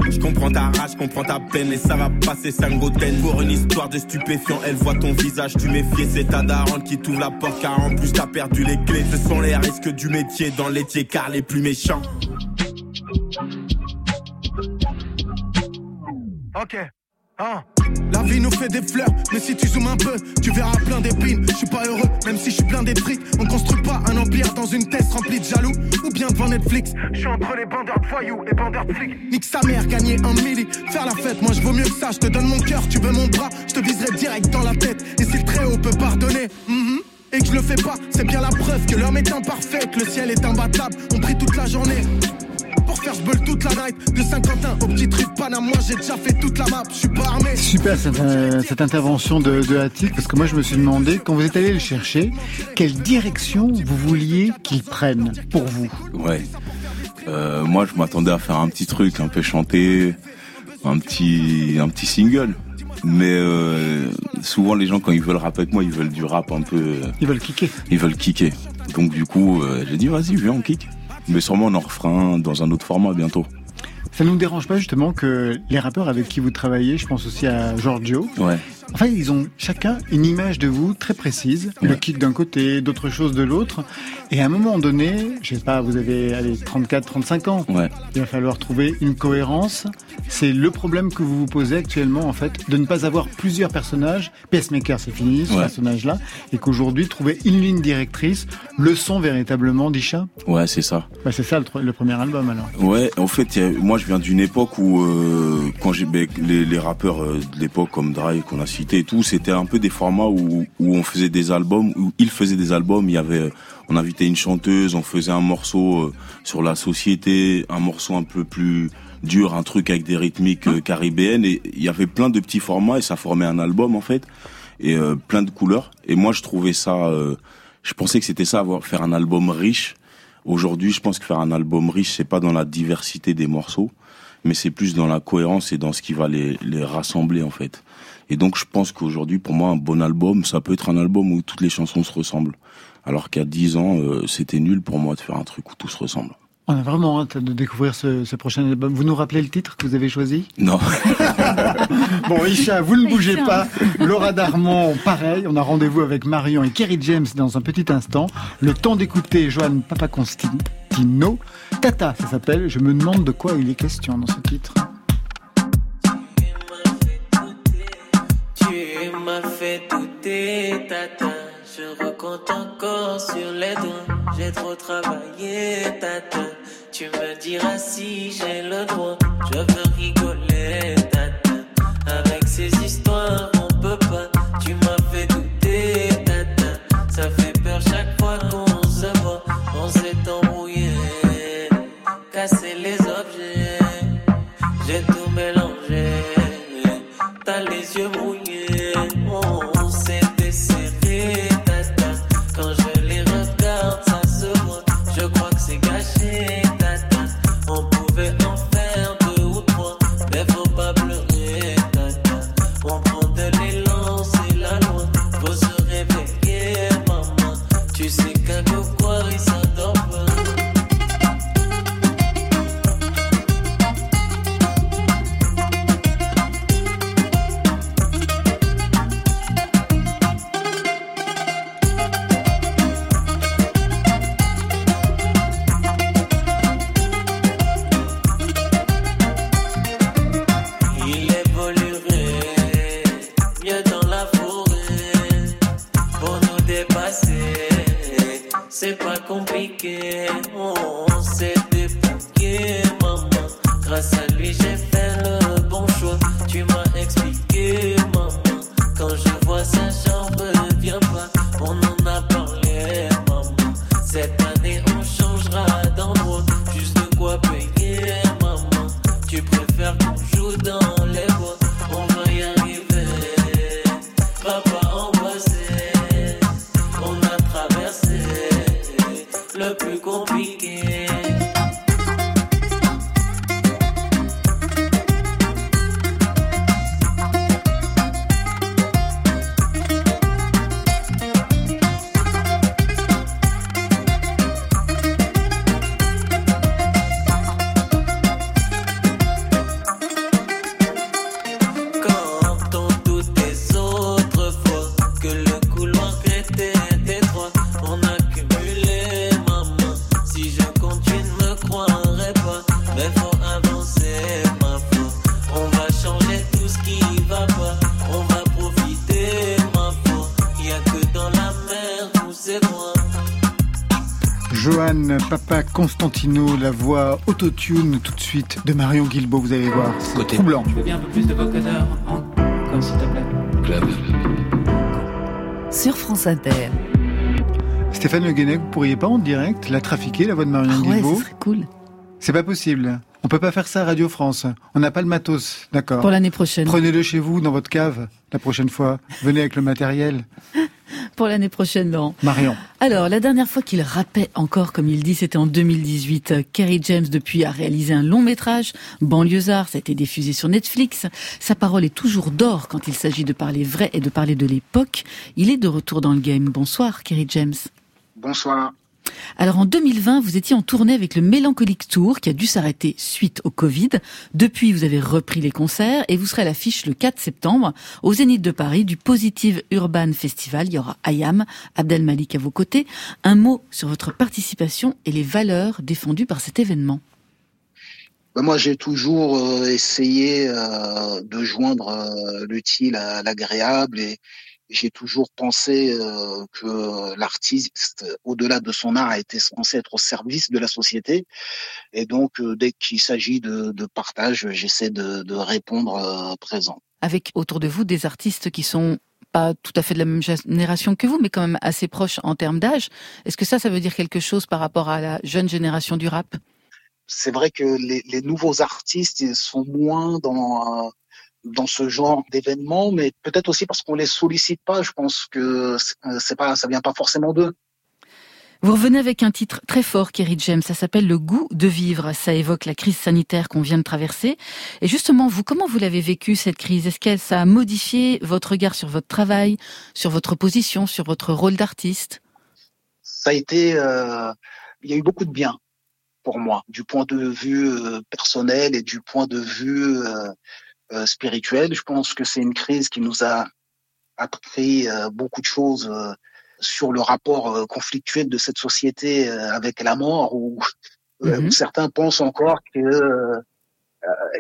Je comprends ta rage, je comprends ta peine et ça va passer Sangoten. Pour une histoire de stupéfiant, elle voit ton visage, tu méfies. C'est ta daronne qui t'ouvre la porte car en plus t'as perdu les clés. Ce sont les risques du métier dans l'étier car les plus méchants. Ok. Hein? La vie nous fait des fleurs, mais si tu zoomes un peu, tu verras plein d'épines. Je suis pas heureux, même si je suis plein d'étriques. On construit pas un empire dans une thèse remplie de jaloux, ou bien devant Netflix. Je suis entre les bandeurs de voyous et bandeurs de flics. Nique sa mère, gagner un milli, faire la fête, moi je vaux mieux que ça. Je te donne mon cœur, tu veux mon bras, je te viserai direct dans la tête. Et si le très haut peut pardonner, mhm, et que je le fais pas, c'est bien la preuve que l'homme est imparfait, que le ciel est imbattable. On prie toute la journée. Pour faire je toute la night De Saint-Quentin au petit truc Panama Moi j'ai déjà fait toute la map, je suis pas armé Super cette, euh, cette intervention de, de parce que moi je me suis demandé, quand vous êtes allé le chercher, quelle direction vous vouliez qu'il prenne pour vous Ouais. Euh, moi, je m'attendais à faire un petit truc, un peu chanté, un petit, un petit single. Mais euh, souvent, les gens, quand ils veulent rapper avec moi, ils veulent du rap un peu. Ils veulent kicker. Ils veulent kicker. Donc, du coup, euh, j'ai dit, vas-y, viens, on kick. Mais sûrement, on en refera un dans un autre format bientôt. Ça ne nous dérange pas justement que les rappeurs avec qui vous travaillez, je pense aussi à Giorgio, Ouais. Enfin, ils ont chacun une image de vous très précise. Le kick d'un côté, d'autres choses de l'autre. Et à un moment donné, je sais pas, vous avez allez, 34, 35 ans. Ouais. Il va falloir trouver une cohérence. C'est le problème que vous vous posez actuellement, en fait, de ne pas avoir plusieurs personnages. Pacemaker, c'est fini, ce Ouais. personnage-là. Et qu'aujourd'hui, trouver une ligne directrice, le son véritablement d'Isha. Ouais, c'est ça. Bah, c'est ça le, premier album, alors. Ouais, en fait, a- moi je viens d'une époque où euh, quand j'ai ben, les, les rappeurs euh, de l'époque comme Dry qu'on a et tout, c'était un peu des formats où, où on faisait des albums, où ils faisaient des albums. Il y avait, on invitait une chanteuse, on faisait un morceau euh, sur la société, un morceau un peu plus dur, un truc avec des rythmiques euh, caribéennes. Et il y avait plein de petits formats et ça formait un album en fait et euh, plein de couleurs. Et moi je trouvais ça, euh, je pensais que c'était ça, avoir faire un album riche. Aujourd'hui, je pense que faire un album riche, c'est pas dans la diversité des morceaux, mais c'est plus dans la cohérence et dans ce qui va les, les rassembler en fait. Et donc, je pense qu'aujourd'hui, pour moi, un bon album, ça peut être un album où toutes les chansons se ressemblent. Alors qu'à 10 ans, euh, c'était nul pour moi de faire un truc où tout se ressemble. On a vraiment hâte de découvrir ce, ce prochain album. Vous nous rappelez le titre que vous avez choisi? Non. Bon, Isha, vous ne bougez pas. Laura Darmon, pareil. On a rendez-vous avec Marion et Kerry James dans un petit instant. Le temps d'écouter Joanne Papaconstantino. Tata, ça s'appelle. Je me demande de quoi il est question dans ce titre. Tu m'as fait douter, tata. Je recompte encore sur les doigts. J'ai trop travaillé, tata. Tu me diras si j'ai le droit. Je veux rigoler, tata. Avec ces histoires, on peut pas. Tu m'as fait douter, tata. Ça fait peur chaque fois autotune tout de suite de Marion Guilbault, vous allez voir. C'est Côté. troublant. Je veux bien un peu plus de vocodeur encore, s'il te plaît. Club. Sur France Inter. Stéphane Le Guenec, vous pourriez pas en direct la trafiquer, la voix de Marion Ah ouais, Guilbault ce serait cool. C'est pas possible. On peut pas faire ça à Radio France. On n'a pas le matos, d'accord. Pour l'année prochaine. Prenez-le chez vous, dans votre cave, la prochaine fois. Venez avec le matériel. Pour l'année prochaine, Laurent. Marion. Alors, la dernière fois qu'il rappait encore, comme il dit, c'était en 2018. Euh, Kerry James, depuis, a réalisé un long métrage, Banlieusard, ça a été diffusé sur Netflix. Sa parole est toujours d'or quand il s'agit de parler vrai et de parler de l'époque. Il est de retour dans le game. Bonsoir, Kerry James. Bonsoir. Alors en 2020, vous étiez en tournée avec le Mélancolique Tour qui a dû s'arrêter suite au Covid. Depuis, vous avez repris les concerts et vous serez à l'affiche le 4 septembre au Zénith de Paris du Positive Urban Festival. Il y aura Ayam, Abdel Malik à vos côtés. Un mot sur votre participation et les valeurs défendues par cet événement. Ben, moi, j'ai toujours euh, essayé euh, de joindre euh, l'utile à l'agréable et j'ai toujours pensé euh, que l'artiste, au-delà de son art, a été censé être au service de la société. Et donc, euh, dès qu'il s'agit de, de partage, j'essaie de, de répondre euh, présent. Avec autour de vous des artistes qui sont pas tout à fait de la même génération que vous, mais quand même assez proches en termes d'âge. Est-ce que ça, ça veut dire quelque chose par rapport à la jeune génération du rap? C'est vrai que les, les nouveaux artistes ils sont moins dans euh, dans ce genre d'événement, mais peut-être aussi parce qu'on les sollicite pas. Je pense que c'est pas, ça vient pas forcément d'eux. Vous revenez avec un titre très fort, Kerry James. Ça s'appelle Le goût de vivre. Ça évoque la crise sanitaire qu'on vient de traverser. Et justement, vous, comment vous l'avez vécu cette crise? Est-ce qu'elle ça a modifié votre regard sur votre travail, sur votre position, sur votre rôle d'artiste? Ça a été, euh, il y a eu beaucoup de bien pour moi, du point de vue euh, personnel et du point de vue euh, euh, spirituel. Je pense que c'est une crise qui nous a appris euh, beaucoup de choses euh, sur le rapport euh, conflictuel de cette société euh, avec la mort, où, euh, Mhm. où certains pensent encore que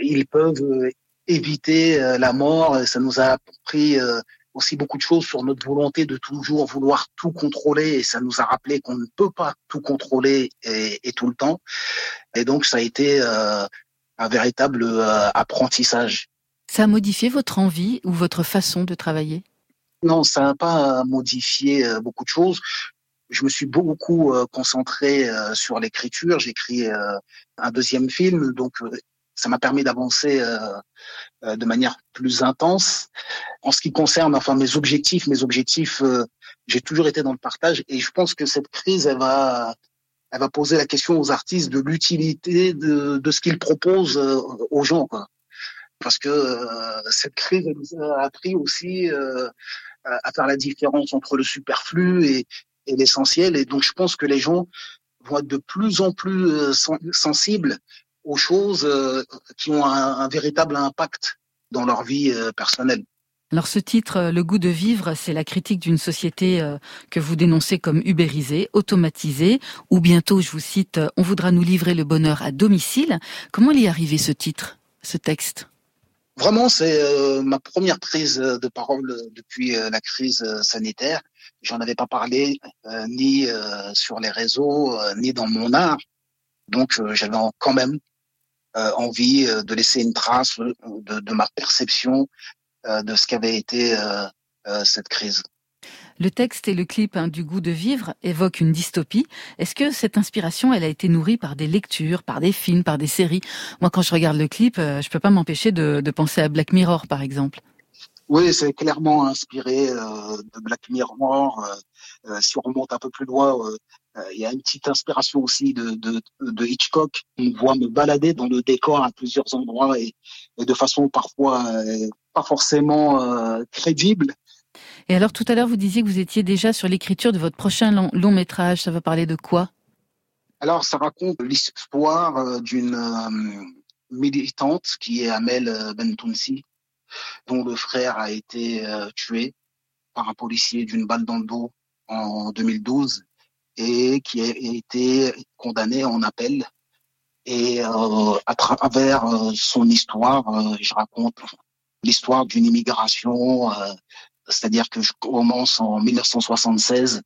ils peuvent éviter euh, la mort. Ça nous a appris euh, aussi beaucoup de choses sur notre volonté de toujours vouloir tout contrôler, et ça nous a rappelé qu'on ne peut pas tout contrôler et, et tout le temps. Et donc ça a été euh, un véritable euh, apprentissage. Ça a modifié votre envie ou votre façon de travailler? Non, ça n'a pas modifié euh, beaucoup de choses. Je me suis beaucoup euh, concentré euh, sur l'écriture. Euh, un deuxième film, donc ça m'a permis d'avancer de manière plus intense. En ce qui concerne, enfin mes objectifs, mes objectifs, j'ai toujours été dans le partage et je pense que cette crise, elle va, elle va poser la question aux artistes de l'utilité de, de ce qu'ils proposent aux gens, quoi. Parce que euh, cette crise nous a appris aussi euh, à faire la différence entre le superflu et, l'essentiel. Et donc, je pense que les gens vont être de plus en plus euh, sen- sensibles aux choses qui ont un, véritable impact dans leur vie personnelle. Alors ce titre, Le goût de vivre, c'est la critique d'une société que vous dénoncez comme ubérisée, automatisée, ou bientôt, je vous cite, on voudra nous livrer le bonheur à domicile. Comment est arrivé ce titre, ce texte? Vraiment, c'est euh, ma première prise de parole depuis euh, la crise euh, sanitaire. J'en avais pas parlé euh, ni euh, sur les réseaux, euh, ni dans mon art. Donc, euh, j'avais quand même euh, envie euh, de laisser une trace euh, de, de ma perception euh, de ce qu'avait été euh, euh, cette crise. Le texte et le clip hein, du goût de vivre évoquent une dystopie. Est-ce que cette inspiration, elle a été nourrie par des lectures, par des films, par des séries? Moi, quand je regarde le clip, euh, je peux pas m'empêcher de, penser à Black Mirror, par exemple. Oui, c'est clairement inspiré euh, de Black Mirror. Euh, euh, si on remonte un peu plus loin, il y a une petite inspiration aussi de, Hitchcock. On voit me balader dans le décor à plusieurs endroits et, de façon parfois pas forcément crédible. Et alors, tout à l'heure, vous disiez que vous étiez déjà sur l'écriture de votre prochain long, métrage. Ça va parler de quoi? Alors, ça raconte l'histoire euh, d'une euh, militante qui est Amel euh, Bentounsi, dont le frère a été tué par un policier d'une balle dans le dos en 2012 et qui a été condamné en appel. Et à travers son histoire, je raconte l'histoire d'une immigration, c'est-à-dire que je commence en 1976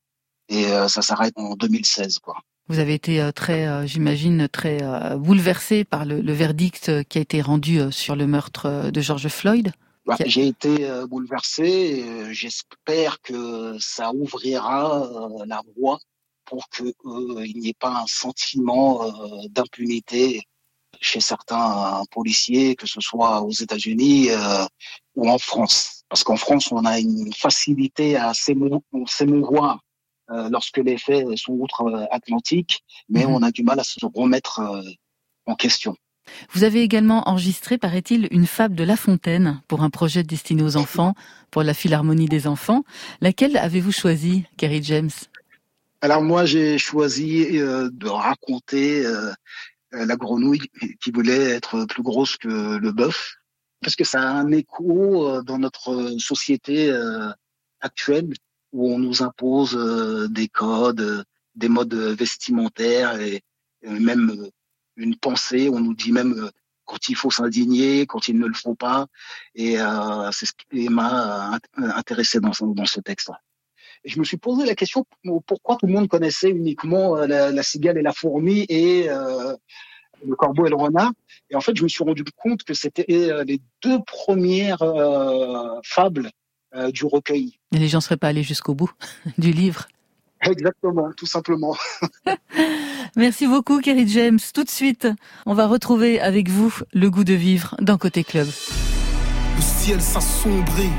et euh, ça s'arrête en 2016. Quoi. Vous avez été euh, très, euh, j'imagine, très bouleversé par le, le verdict qui a été rendu sur le meurtre de George Floyd. Bah, a- J'ai été bouleversé. J'espère que ça ouvrira la voie pour que euh, il n'y ait pas un sentiment euh, d'impunité chez certains policiers, que ce soit aux États-Unis euh, ou en France. Parce qu'en France, on a une facilité à s'émou- s'émouvoir euh, lorsque les faits sont outre-Atlantique, mais Mhm. on a du mal à se remettre euh, en question. Vous avez également enregistré, paraît-il, une fable de La Fontaine pour un projet destiné aux enfants, pour la Philharmonie des enfants. Laquelle avez-vous choisi, Kerry James? Alors moi, j'ai choisi euh, de raconter euh, euh, la grenouille qui voulait être plus grosse que le bœuf, parce que ça a un écho euh, dans notre société euh, actuelle où on nous impose euh, des codes, euh, des modes vestimentaires et, même euh, une pensée? On nous dit même euh, quand il faut s'indigner, quand il ne le faut pas. Et euh, c'est ce qui m'a euh, intéressé dans, ce- texte. Je me suis posé la question pourquoi tout le monde connaissait uniquement euh, la, cigale et la fourmi et euh, le corbeau et le renard. Et en fait, je me suis rendu compte que c'était euh, les deux premières euh, fables euh, du recueil. Et les gens seraient pas allés jusqu'au bout du livre. Exactement, tout simplement. Merci beaucoup, Kerry James. Tout de suite, on va retrouver avec vous le goût de vivre dans Côté Club. Le ciel s'assombrit,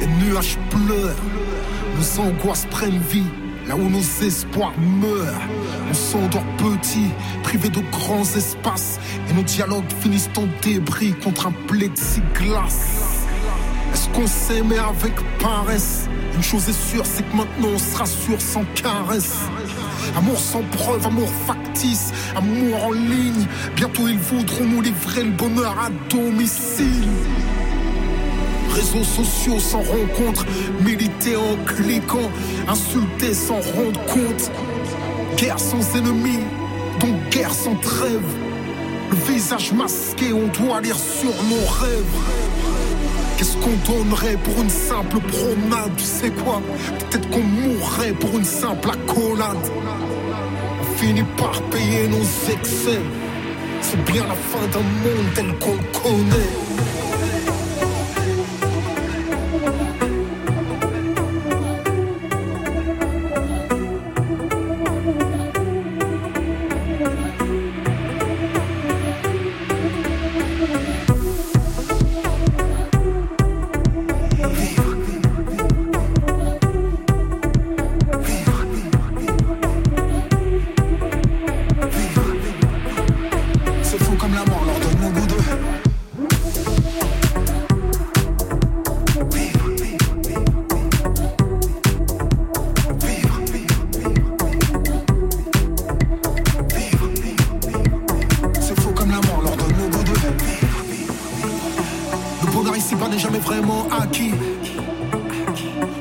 les nuages pleurent, nos angoisses prennent vie, là où nos espoirs meurent. On s'endort petit, privé de grands espaces, et nos dialogues finissent en débris contre un plexiglas. Est-ce qu'on s'aimait avec paresse? Une chose est sûre, c'est que maintenant on se rassure sans caresse. Amour sans preuve, amour factice, amour en ligne. Bientôt ils voudront nous livrer le bonheur à domicile. Réseaux sociaux sans rencontre, militer en cliquant, insulter sans rendre compte. Guerre sans ennemis, donc guerre sans trêve. Le visage masqué, on doit lire sur nos rêves. Qu'est-ce qu'on donnerait pour une simple promenade Tu sais quoi? Peut-être qu'on mourrait pour une simple accolade. On par payer nos excès. C'est bien la fin d'un monde tel qu'on connaît.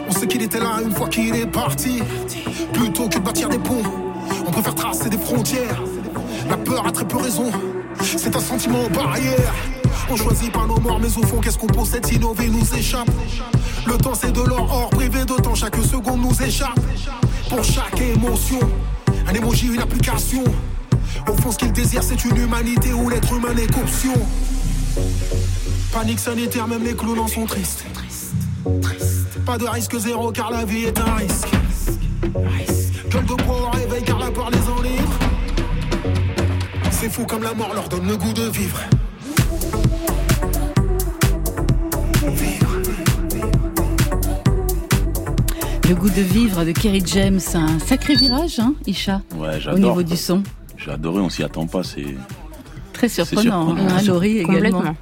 On sait qu'il était là une fois qu'il est parti. Plutôt que de bâtir des ponts On préfère tracer des frontières. La peur a très peu raison. C'est un sentiment barrière On choisit pas nos morts mais au fond qu'est-ce qu'on possède vies nous échappent Le temps c'est de l'or or privé de temps. Chaque seconde nous échappe. Pour chaque émotion Un emoji une application. Au fond ce qu'ils désirent c'est une humanité Où l'être humain n'est qu'option Panique sanitaire même les clowns en sont tristes Pas de risque zéro car la vie est un risque Gueule de bois au réveil car la peur les enlivre C'est fou comme la mort leur donne le goût de vivre Le goût de vivre de Kerry James, un sacré virage, hein, Isha, Ouais, au niveau du son. J'ai adoré, on s'y attend pas, c'est... Très surprenant, surprenant. hein, Laurie également. Complètement.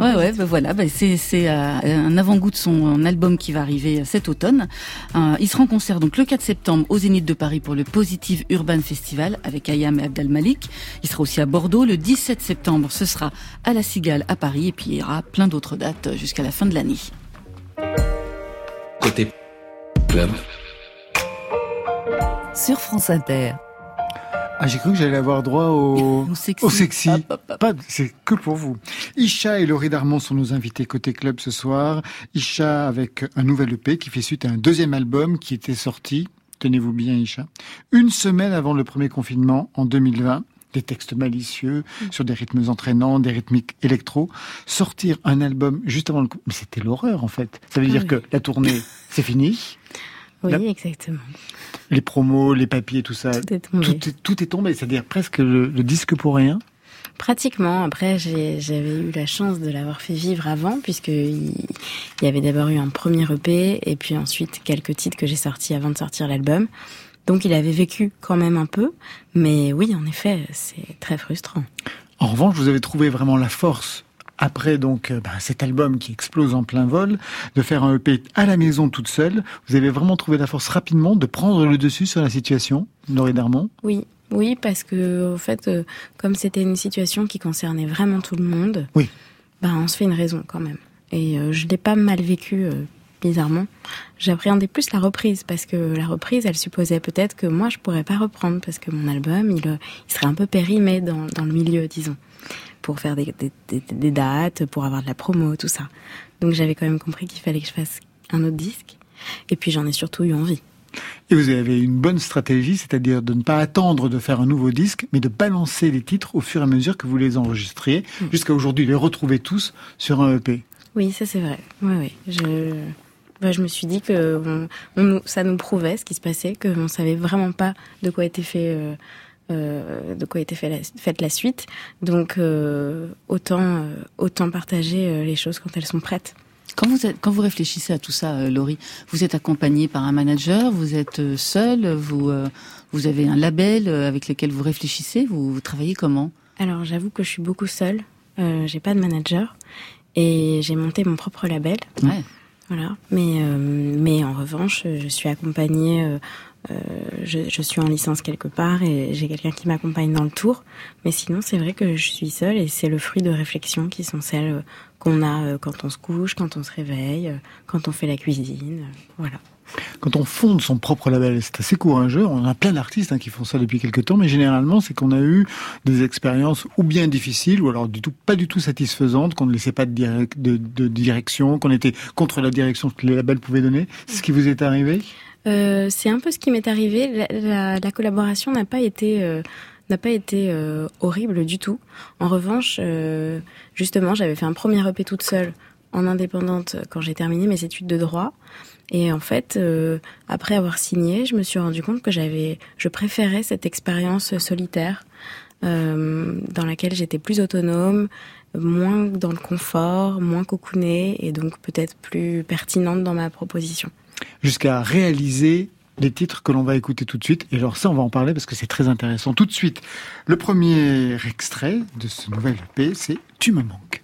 Ouais, ouais, ben voilà, ben c'est c'est euh, un avant-goût de son album qui va arriver cet automne. Euh, il sera en concert donc le 4 septembre au Zénith de Paris pour le Positive Urban Festival avec Ayam et Abdel Malik. Il sera aussi à Bordeaux le 17 septembre. Ce sera à la Cigale à Paris et puis il y aura plein d'autres dates jusqu'à la fin de l'année. Côté club. Sur France Inter. Ah, j'ai cru que j'allais avoir droit au, Au sexy. au sexy. Hop, hop, hop. Pas, c'est que pour vous. Isha et Laurie Darmon sont nos invités côté club ce soir. Isha avec un nouvel EP qui fait suite à un deuxième album qui était sorti tenez-vous bien Isha, une semaine avant le premier confinement en 2020, des textes malicieux, sur des rythmes entraînants, des rythmiques électro. Sortir un album juste avant le... Mais c'était l'horreur en fait. Ça veut Ah dire oui. que la tournée, c'est fini. Oui, La- exactement. Les promos, les papiers, tout ça. Tout est tombé. Tout est, tout est tombé. C'est-à-dire presque le, le disque pour rien. Pratiquement. Après, j'avais eu la chance de l'avoir fait vivre avant, puisque il il y avait d'abord eu un premier EP, et puis ensuite quelques titres que j'ai sortis avant de sortir l'album. Donc il avait vécu quand même un peu, mais oui, en effet, c'est très frustrant. En revanche, vous avez trouvé vraiment la force après donc euh, bah, cet album qui explose en plein vol, de faire un EP à la maison toute seule. Vous avez vraiment trouvé la force rapidement de prendre le dessus sur la situation, Laurie Darmon? Oui, oui, parce que en fait, euh, comme c'était une situation qui concernait vraiment tout le monde, oui. bah, on se fait une raison quand même. Et euh, je l'ai pas mal vécu, euh, bizarrement. J'appréhendais plus la reprise parce que la reprise, elle supposait peut-être que moi je pourrais pas reprendre parce que mon album, il, il serait un peu périmé dans, dans le milieu, disons, pour faire des, des, des, des dates, pour avoir de la promo, tout ça. Donc j'avais quand même compris qu'il fallait que je fasse un autre disque. Et puis j'en ai surtout eu envie. Et vous avez une bonne stratégie, c'est-à-dire de ne pas attendre de faire un nouveau disque, mais de balancer les titres au fur et à mesure que vous les enregistriez, jusqu'à aujourd'hui les retrouver tous sur un EP. Oui, ça c'est vrai. Oui, oui. Je, bah, je me suis dit que on, on nous- ça nous prouvait ce qui se passait, qu'on ne savait vraiment pas de quoi était fait, euh, euh, de quoi était fait la, faite la suite. Donc euh, autant, euh, autant partager les choses quand elles sont prêtes. Quand vous, êtes, quand vous réfléchissez à tout ça, Laurie, vous êtes accompagné par un manager, vous êtes euh, seul, vous, vous avez un label avec lequel vous réfléchissez, vous, vous travaillez comment? Alors j'avoue que je suis beaucoup seule. J'ai pas de manager et j'ai monté mon propre label. Ouais. Voilà. Mais euh, mais en revanche, je suis accompagnée. euh, euh, je, suis en licence quelque part et j'ai quelqu'un qui m'accompagne dans le tour. Mais sinon, c'est vrai que je suis seule et c'est le fruit de réflexions qui sont celles euh, qu'on a euh, quand on se couche, quand on se réveille, quand on fait la cuisine. Voilà. Quand on fonde son propre label, c'est assez courageux. On a plein d'artistes hein, qui font ça depuis quelques temps, mais généralement, c'est qu'on a eu des expériences ou bien difficiles, ou alors pas du tout satisfaisantes, qu'on ne laissait pas de direction, qu'on était contre la direction que les labels pouvaient donner. C'est ce qui vous est arrivé? Euh, c'est un peu ce qui m'est arrivé. La, la- la collaboration n'a pas été euh, n'a pas été euh, horrible du tout. En revanche, euh, justement, j'avais fait un premier EP toute seule en indépendante quand j'ai terminé mes études de droit. Et en fait, euh, après avoir signé, je me suis rendu compte que j'avais, je préférais cette expérience solitaire dans laquelle j'étais plus autonome, moins dans le confort, moins cocoonée et donc peut-être plus pertinente dans ma proposition. Jusqu'à réaliser les titres que l'on va écouter tout de suite. Et alors ça, on va en parler parce que c'est très intéressant. Tout de suite, le premier extrait de ce nouvel EP, c'est Tu me manques.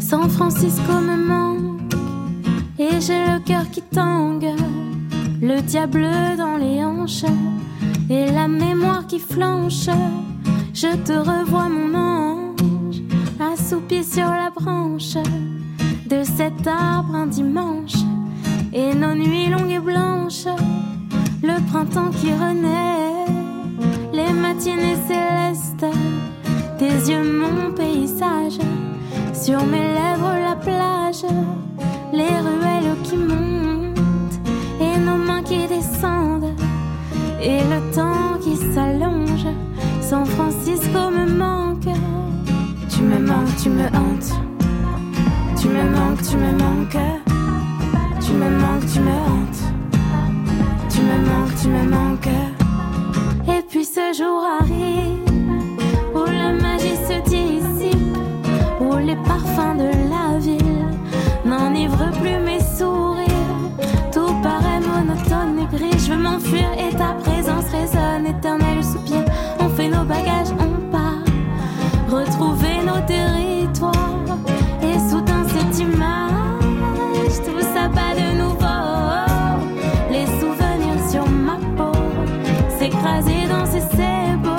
San Francisco me manque et j'ai le cœur qui tangue, le diable dans les hanches et la mémoire qui flanche. Je te revois mon ange, assoupi sur la branche de cet arbre un dimanche et nos nuits longues et blanches, le printemps qui renaît, les matinées célestes, tes yeux mon paysage. Sur mes lèvres la plage, les ruelles qui montent et le temps qui s'allonge. San Francisco me manque, tu me manques, tu me hantes, tu me manques, tu me manques, tu me manques, tu me hantes, tu me manques, tu me manques. Et puis ce jour arrive où la magie se dissipe où les parfums de la ville n'enivrent plus mes sourires. Tout paraît monotone et gris. Je veux m'enfuir présence résonne. Éternel soupir. On fait nos bagages, on part. Retrouver nos territoires. Et soudain cette image, tout ça pas de nouveau. Les souvenirs sur ma peau s'écraser dans ces beau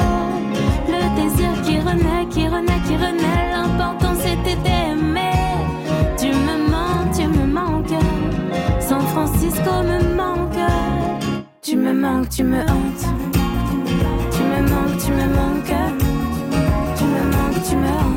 Le désir qui renaît, qui renaît, qui renaît. L'important c'était d'aimer. Manques, tu me hantes. Tu me manques, tu me manques. Tu me manques, tu me hantes.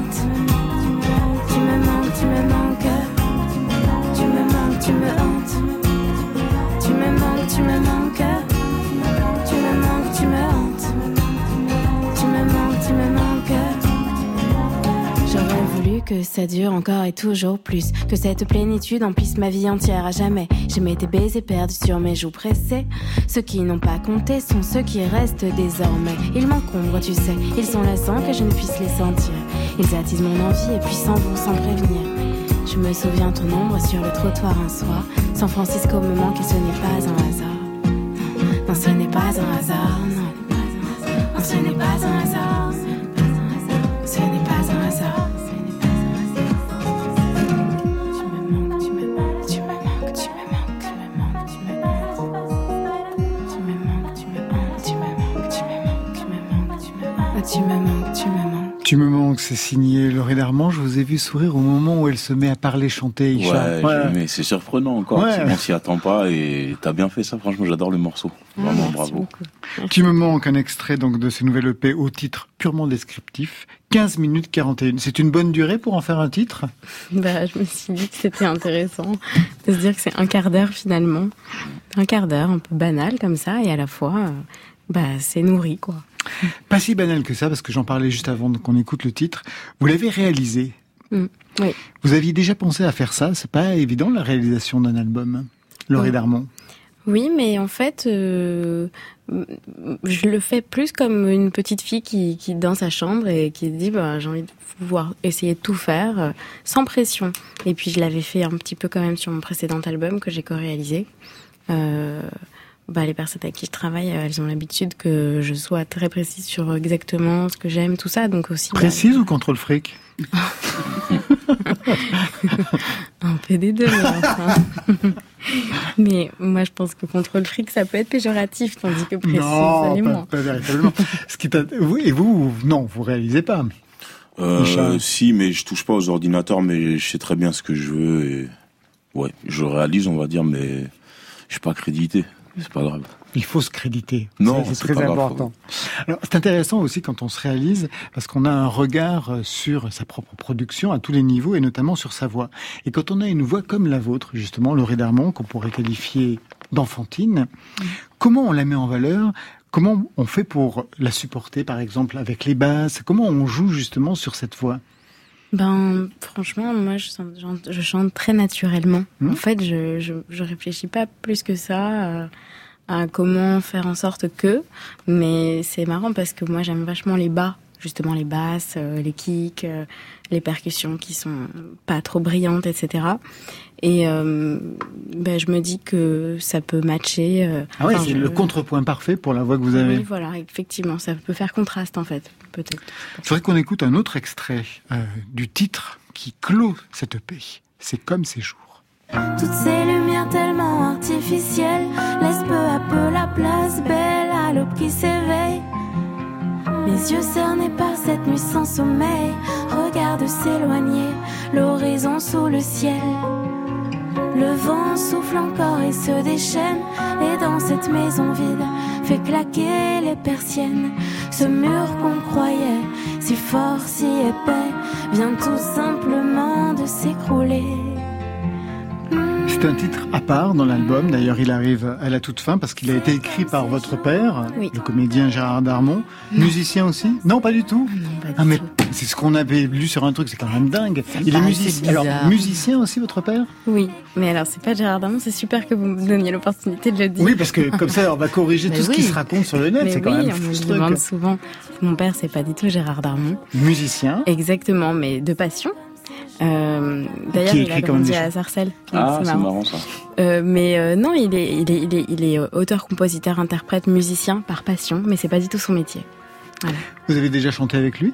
Que ça dure encore et toujours plus. Que cette plénitude emplisse ma vie entière à jamais. J'aimais tes baisers perdus sur mes joues pressées. Ceux qui n'ont pas compté sont ceux qui restent désormais. Ils m'encombrent, tu sais. Ils sont là sans que je ne puisse les sentir. Ils attisent mon envie et puis s'en vont prévenir. Je me souviens ton ombre sur le trottoir un soir. San Francisco me manque et ce n'est pas un hasard. Non, ce n'est pas un hasard. Non ce n'est pas un hasard. Tu me manques. Tu me manques, tu me manques. C'est signé Laurie Darman. Je vous ai vu sourire au moment où elle se met à parler, chanter, Ouais, je- mais c'est surprenant encore. Ouais. On s'y attend pas et t'as bien fait ça. Franchement, j'adore le morceau. Vraiment, bravo. Tu me manques un extrait donc de ce nouvel EP au titre purement descriptif. 15 minutes 41. C'est une bonne durée pour en faire un titre? Bah, je me suis dit que c'était intéressant de se dire que c'est un quart d'heure finalement. Un quart d'heure, un peu banal comme ça, et à la fois, euh, bah, c'est nourri, quoi. Pas si banal que ça, parce que j'en parlais juste avant qu'on écoute le titre. Vous l'avez réalisé. Mm. Oui. Vous aviez déjà pensé à faire ça C'est pas évident la réalisation d'un album. Laurie Ouais. Darmon. Oui, mais en fait, euh, je le fais plus comme une petite fille qui, qui dans sa chambre et qui se dit bah, j'ai envie de pouvoir essayer de tout faire euh, sans pression. Et puis je l'avais fait un petit peu quand même sur mon précédent album que j'ai co-réalisé. Euh, bah, les personnes avec qui je travaille, euh, elles ont l'habitude que je sois très précise sur exactement ce que j'aime, tout ça. Donc aussi. bah, Précise ou contrôle fric? Un peu des deux, mais enfin. mais moi, je pense que contrôle fric, ça peut être péjoratif, tandis que précis, ça Non, l'est pas, pas véritablement. Ce qui t'a- vous, et vous, non, vous réalisez pas. Euh, si, mais je touche pas aux ordinateurs, mais je sais très bien ce que je veux et ouais, je réalise, on va dire, mais je suis pas crédité. C'est pas grave. Il faut se créditer. Non, c'est très important. C'est intéressant aussi quand on se réalise, parce qu'on a un regard euh, sur sa propre production à tous les niveaux, et notamment sur sa voix. Et quand on a une voix comme la vôtre, justement, Laurie Darmon, qu'on pourrait qualifier d'enfantine, comment on la met en valeur? Comment on fait pour la supporter, par exemple, avec les basses? Comment on joue justement sur cette voix? Ben, franchement, moi, je, sens- je, je chante très naturellement. Hmm. En fait, je, je, je réfléchis pas plus que ça euh, à comment faire en sorte que. Mais c'est marrant parce que moi, j'aime vachement les bas, justement les basses, euh, les kicks, euh, les percussions qui sont pas trop brillantes, etc. Et euh, ben, je me dis que ça peut matcher. euh, Ah ouais, enfin, c'est je- le contrepoint parfait pour la voix que vous avez. Oui, voilà, effectivement, ça peut faire contraste en fait, peut-être. C'est vrai qu'on écoute un autre extrait euh, du titre qui clôt cette EP. C'est comme ces jours. Toutes ces lumières tellement artificielles laissent peu à peu la place belle à l'aube qui s'éveille. Mes yeux cernés par cette nuit sans sommeil regardent s'éloigner l'horizon sous le ciel. Le vent souffle encore et se déchaîne, et dans cette maison vide fait claquer les persiennes. Ce mur qu'on croyait si fort, si épais, vient tout simplement de s'écrouler. C'est un titre à part dans l'album. D'ailleurs, il arrive à la toute fin parce qu'il a été écrit par votre père, Oui. le comédien Gérard Darmon. Musicien aussi? Non, pas du tout. ah, mais c'est ce qu'on avait lu sur un truc, c'est quand même dingue. Il est musicien. Alors, musicien aussi, votre père? Oui, mais alors c'est pas Gérard Darmon, c'est super que vous me donniez l'opportunité de le dire. Oui, parce que comme ça, on va corriger tout ce qui se raconte sur le net. Mais C'est quand oui, même on me demande souvent. Mon père, c'est pas du tout Gérard Darmon. Musicien. Exactement, mais de passion. Euh, D'ailleurs, il a grandi à. Sarcelles. Ah, c'est marrant ça. Euh, mais euh, non, il est, il est, il est, il est euh, auteur, compositeur, interprète, musicien par passion, mais c'est pas du tout son métier. Voilà. Vous avez déjà chanté avec lui?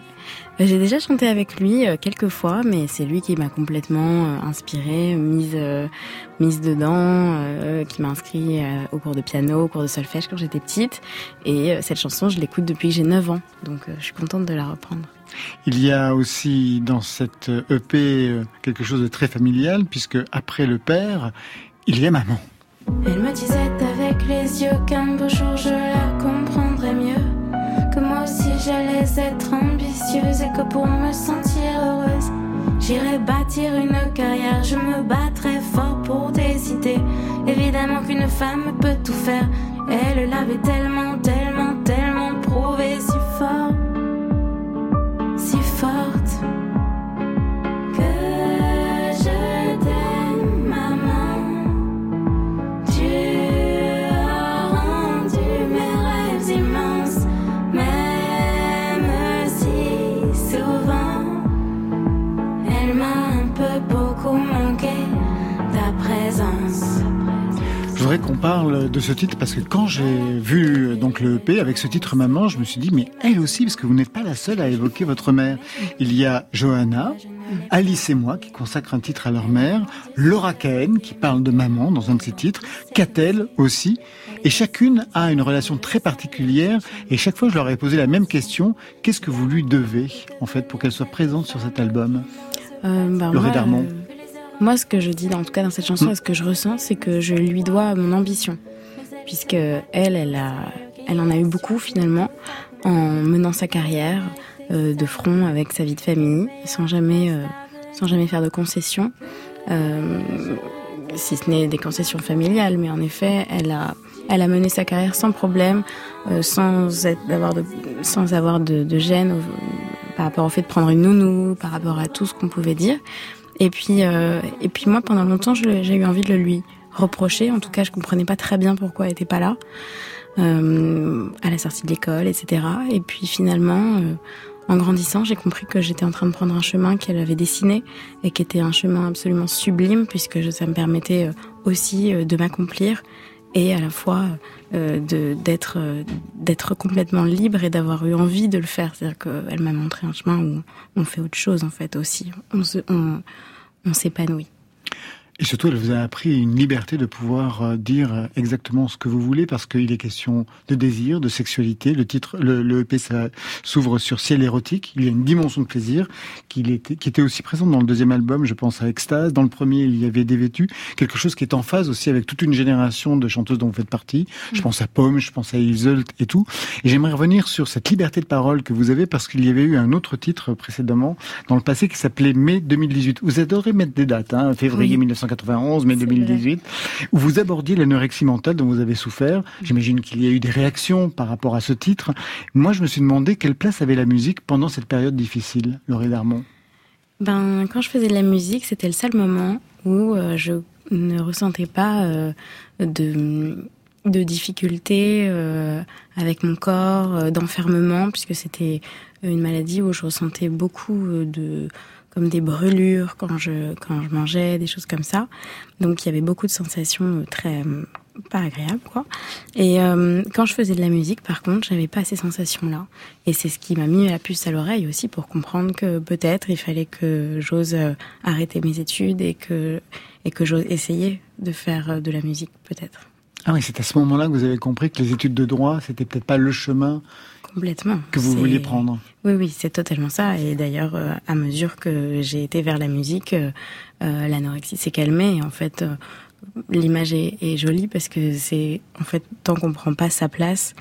J'ai déjà chanté avec lui euh, quelques fois, mais c'est lui qui m'a complètement inspirée, mise, mise dedans, euh, qui m'a inscrit au cours de piano, au cours de solfège quand j'étais petite. Et euh, cette chanson, je l'écoute depuis que j'ai 9 ans, donc euh, je suis contente de la reprendre. Il y a aussi dans cette EP euh, quelque chose de très familial, puisque après le père, il y a maman. Elle me disait avec les yeux qu'un beau jour je la comprendrais mieux. Que moi aussi j'allais être ambitieuse. et que pour me sentir heureuse, j'irai bâtir une carrière. Je me battrai fort pour des idées. Évidemment qu'une femme peut tout faire. Elle l'avait tellement, tellement, tellement prouvé si fort, forte. Que je t'aime, maman. Tu as rendu mes rêves immenses, même si souvent elle m'a un peu beaucoup voudrais qu'on parle de ce titre parce que quand j'ai vu euh, donc le EP avec ce titre Maman, je me suis dit mais elle aussi parce que vous n'êtes pas la seule à évoquer votre mère. Il y a Johanna, Alice et moi qui consacrent un titre à leur mère, Laura Cahen qui parle de maman dans un de ses titres, Catel aussi, et chacune a une relation très particulière et chaque fois je leur ai posé la même question, qu'est-ce que vous lui devez en fait pour qu'elle soit présente sur cet album? Euh, bah, Laurie moi, Darmon. euh, moi, ce que je dis, en tout cas dans cette chanson, ce que je ressens, c'est que je lui dois mon ambition. Puisque elle, elle, a, elle en a eu beaucoup finalement en menant sa carrière euh, de front avec sa vie de famille, sans jamais, euh, sans jamais faire de concessions. Euh, si ce n'est des concessions familiales, mais en effet, elle a, elle a mené sa carrière sans problème, euh, sans être, d'avoir de, sans avoir de, de gêne par rapport au fait de prendre une nounou, par rapport à tout ce qu'on pouvait dire. Et puis, euh, et puis moi, pendant longtemps, j'ai eu envie de le lui reprocher. En tout cas, je comprenais pas très bien pourquoi elle était pas là euh, à la sortie de l'école, etc. Et puis finalement, euh, en grandissant, j'ai compris que j'étais en train de prendre un chemin qu'elle avait dessiné et qui était un chemin absolument sublime puisque ça me permettait euh, aussi euh, de m'accomplir et à la fois euh, euh, d'être complètement libre et d'avoir eu envie de le faire. C'est-à-dire qu'elle m'a montré un chemin où on fait autre chose en fait aussi. On s'épanouit. Et surtout, elle vous a appris une liberté de pouvoir euh, dire euh, exactement ce que vous voulez, parce qu'il est question de désir, de sexualité. Le titre, le, le EP, ça s'ouvre sur ciel érotique. Il y a une dimension de plaisir qui était, qui était aussi présente dans le deuxième album. Je pense à Extase. Dans le premier, il y avait Dévêtu. Quelque chose qui est en phase aussi avec toute une génération de chanteuses dont vous faites partie. Je pense à Pomme, je pense à Iseult et tout. Et j'aimerais revenir sur cette liberté de parole que vous avez, parce qu'il y avait eu un autre titre précédemment dans le passé qui s'appelait Mai 2018. Vous adorez mettre des dates, hein, février Oui. 1991, mai 2018, où vous abordiez l'anorexie mentale dont vous avez souffert. J'imagine qu'il y a eu des réactions par rapport à ce titre. Moi, je me suis demandé quelle place avait la musique pendant cette période difficile, Laurie Darmon. Ben, quand je faisais de la musique, c'était le seul moment où euh, je ne ressentais pas euh, de, de difficultés euh, avec mon corps, d'enfermement, puisque c'était une maladie où je ressentais beaucoup de comme des brûlures quand je quand je mangeais, des choses comme ça. Donc il y avait beaucoup de sensations euh, très euh, pas agréables quoi. Et euh, quand je faisais de la musique, par contre, j'avais pas ces sensations-là. Et c'est ce qui m'a mis la puce à l'oreille aussi pour comprendre que peut-être il fallait que j'ose arrêter mes études et que et que j'ose essayer de faire de la musique peut-être. Ah oui, c'est à ce moment-là que vous avez compris que les études de droit, c'était peut-être pas le chemin Complètement. que vous vouliez prendre. Oui, oui, c'est totalement ça. Et d'ailleurs, euh, à mesure que j'ai été vers la musique, euh, euh, l'anorexie s'est calmée. Et en fait, euh, l'image est, est jolie parce que c'est, en fait, tant qu'on prend pas sa place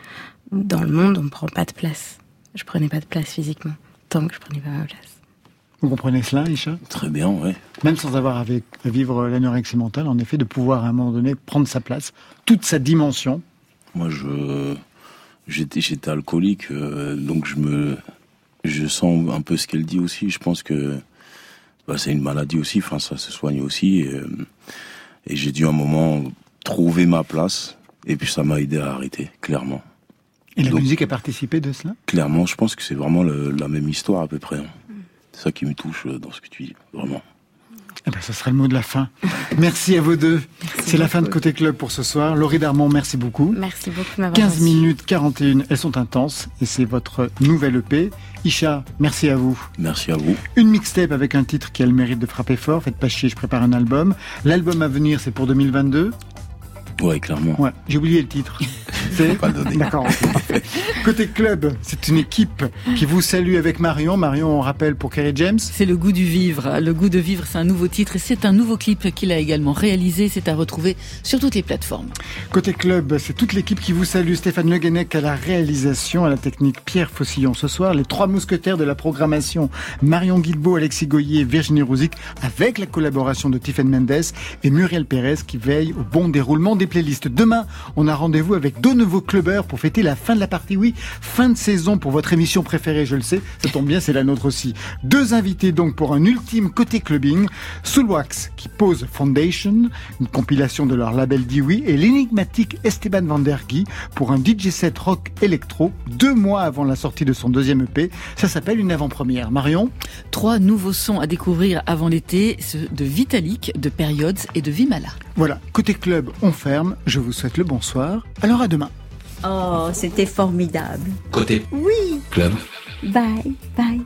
dans le monde, on ne prend pas de place. Je prenais pas de place physiquement, tant que je prenais pas ma place. Vous comprenez cela, Isha Très bien, ouais. Même sans avoir à vivre l'anorexie mentale, en effet, de pouvoir à un moment donné prendre sa place, toute sa dimension. Moi, je j'étais j'étais alcoolique, euh, donc je me je sens un peu ce qu'elle dit aussi. Je pense que bah, c'est une maladie aussi. Enfin, ça se soigne aussi. Et, euh, et j'ai dû à un moment trouver ma place. Et puis ça m'a aidé à arrêter, clairement. Et la musique a participé de cela? Clairement, je pense que c'est vraiment le- la même histoire à peu près. hein. C'est ça qui me touche euh, dans ce que tu dis, vraiment. Eh ben, ce sera le mot de la fin. Merci à vous deux. C'est la fin de Côté Club pour ce soir. Laurie Darmon, merci beaucoup. Merci beaucoup de m'avoir 15 reçu. minutes 41, elles sont intenses et c'est votre nouvelle EP. Isha, merci à vous. Merci à vous. Une mixtape avec un titre qui a le mérite de frapper fort. Faites pas chier, je prépare un album. L'album à venir, c'est pour 2022. Ouais, clairement. Ouais, j'ai oublié le titre. C'est pas. D'accord. Côté club, c'est une équipe qui vous salue avec Marion. Marion, on rappelle pour Kerry James. C'est le goût du vivre. Le goût de vivre, c'est un nouveau titre et c'est un nouveau clip qu'il a également réalisé. C'est à retrouver sur toutes les plateformes. Côté club, c'est toute l'équipe qui vous salue. Stéphane Le Guenec à la réalisation, à la technique Pierre Fossillon. Ce soir, les trois mousquetaires de la programmation Marion Guilbault, Alexis Goyer et Virginie Rouzic avec la collaboration de Tiffen Mendes et Muriel Pérez qui veille au bon déroulement des playlists. Demain, on a rendez-vous avec deux nouveaux clubbers pour fêter la fin de la partie. Oui, fin de saison pour votre émission préférée, je le sais. Ça tombe bien, c'est la nôtre aussi. Deux invités donc pour un ultime côté clubbing. Soulwax qui pose Foundation, une compilation de leur label Dewey et l'énigmatique Esteban Van Der Guy pour un DJ set rock électro deux mois avant la sortie de son deuxième EP. Ça s'appelle une avant-première. Marion Trois nouveaux sons à découvrir avant l'été, ceux de Vitalik, de Periods et de Vimala. Voilà, côté club, on ferme. Je vous souhaite le bonsoir. Alors à demain. Oh, c'était formidable. Côté Oui. club. Bye, bye.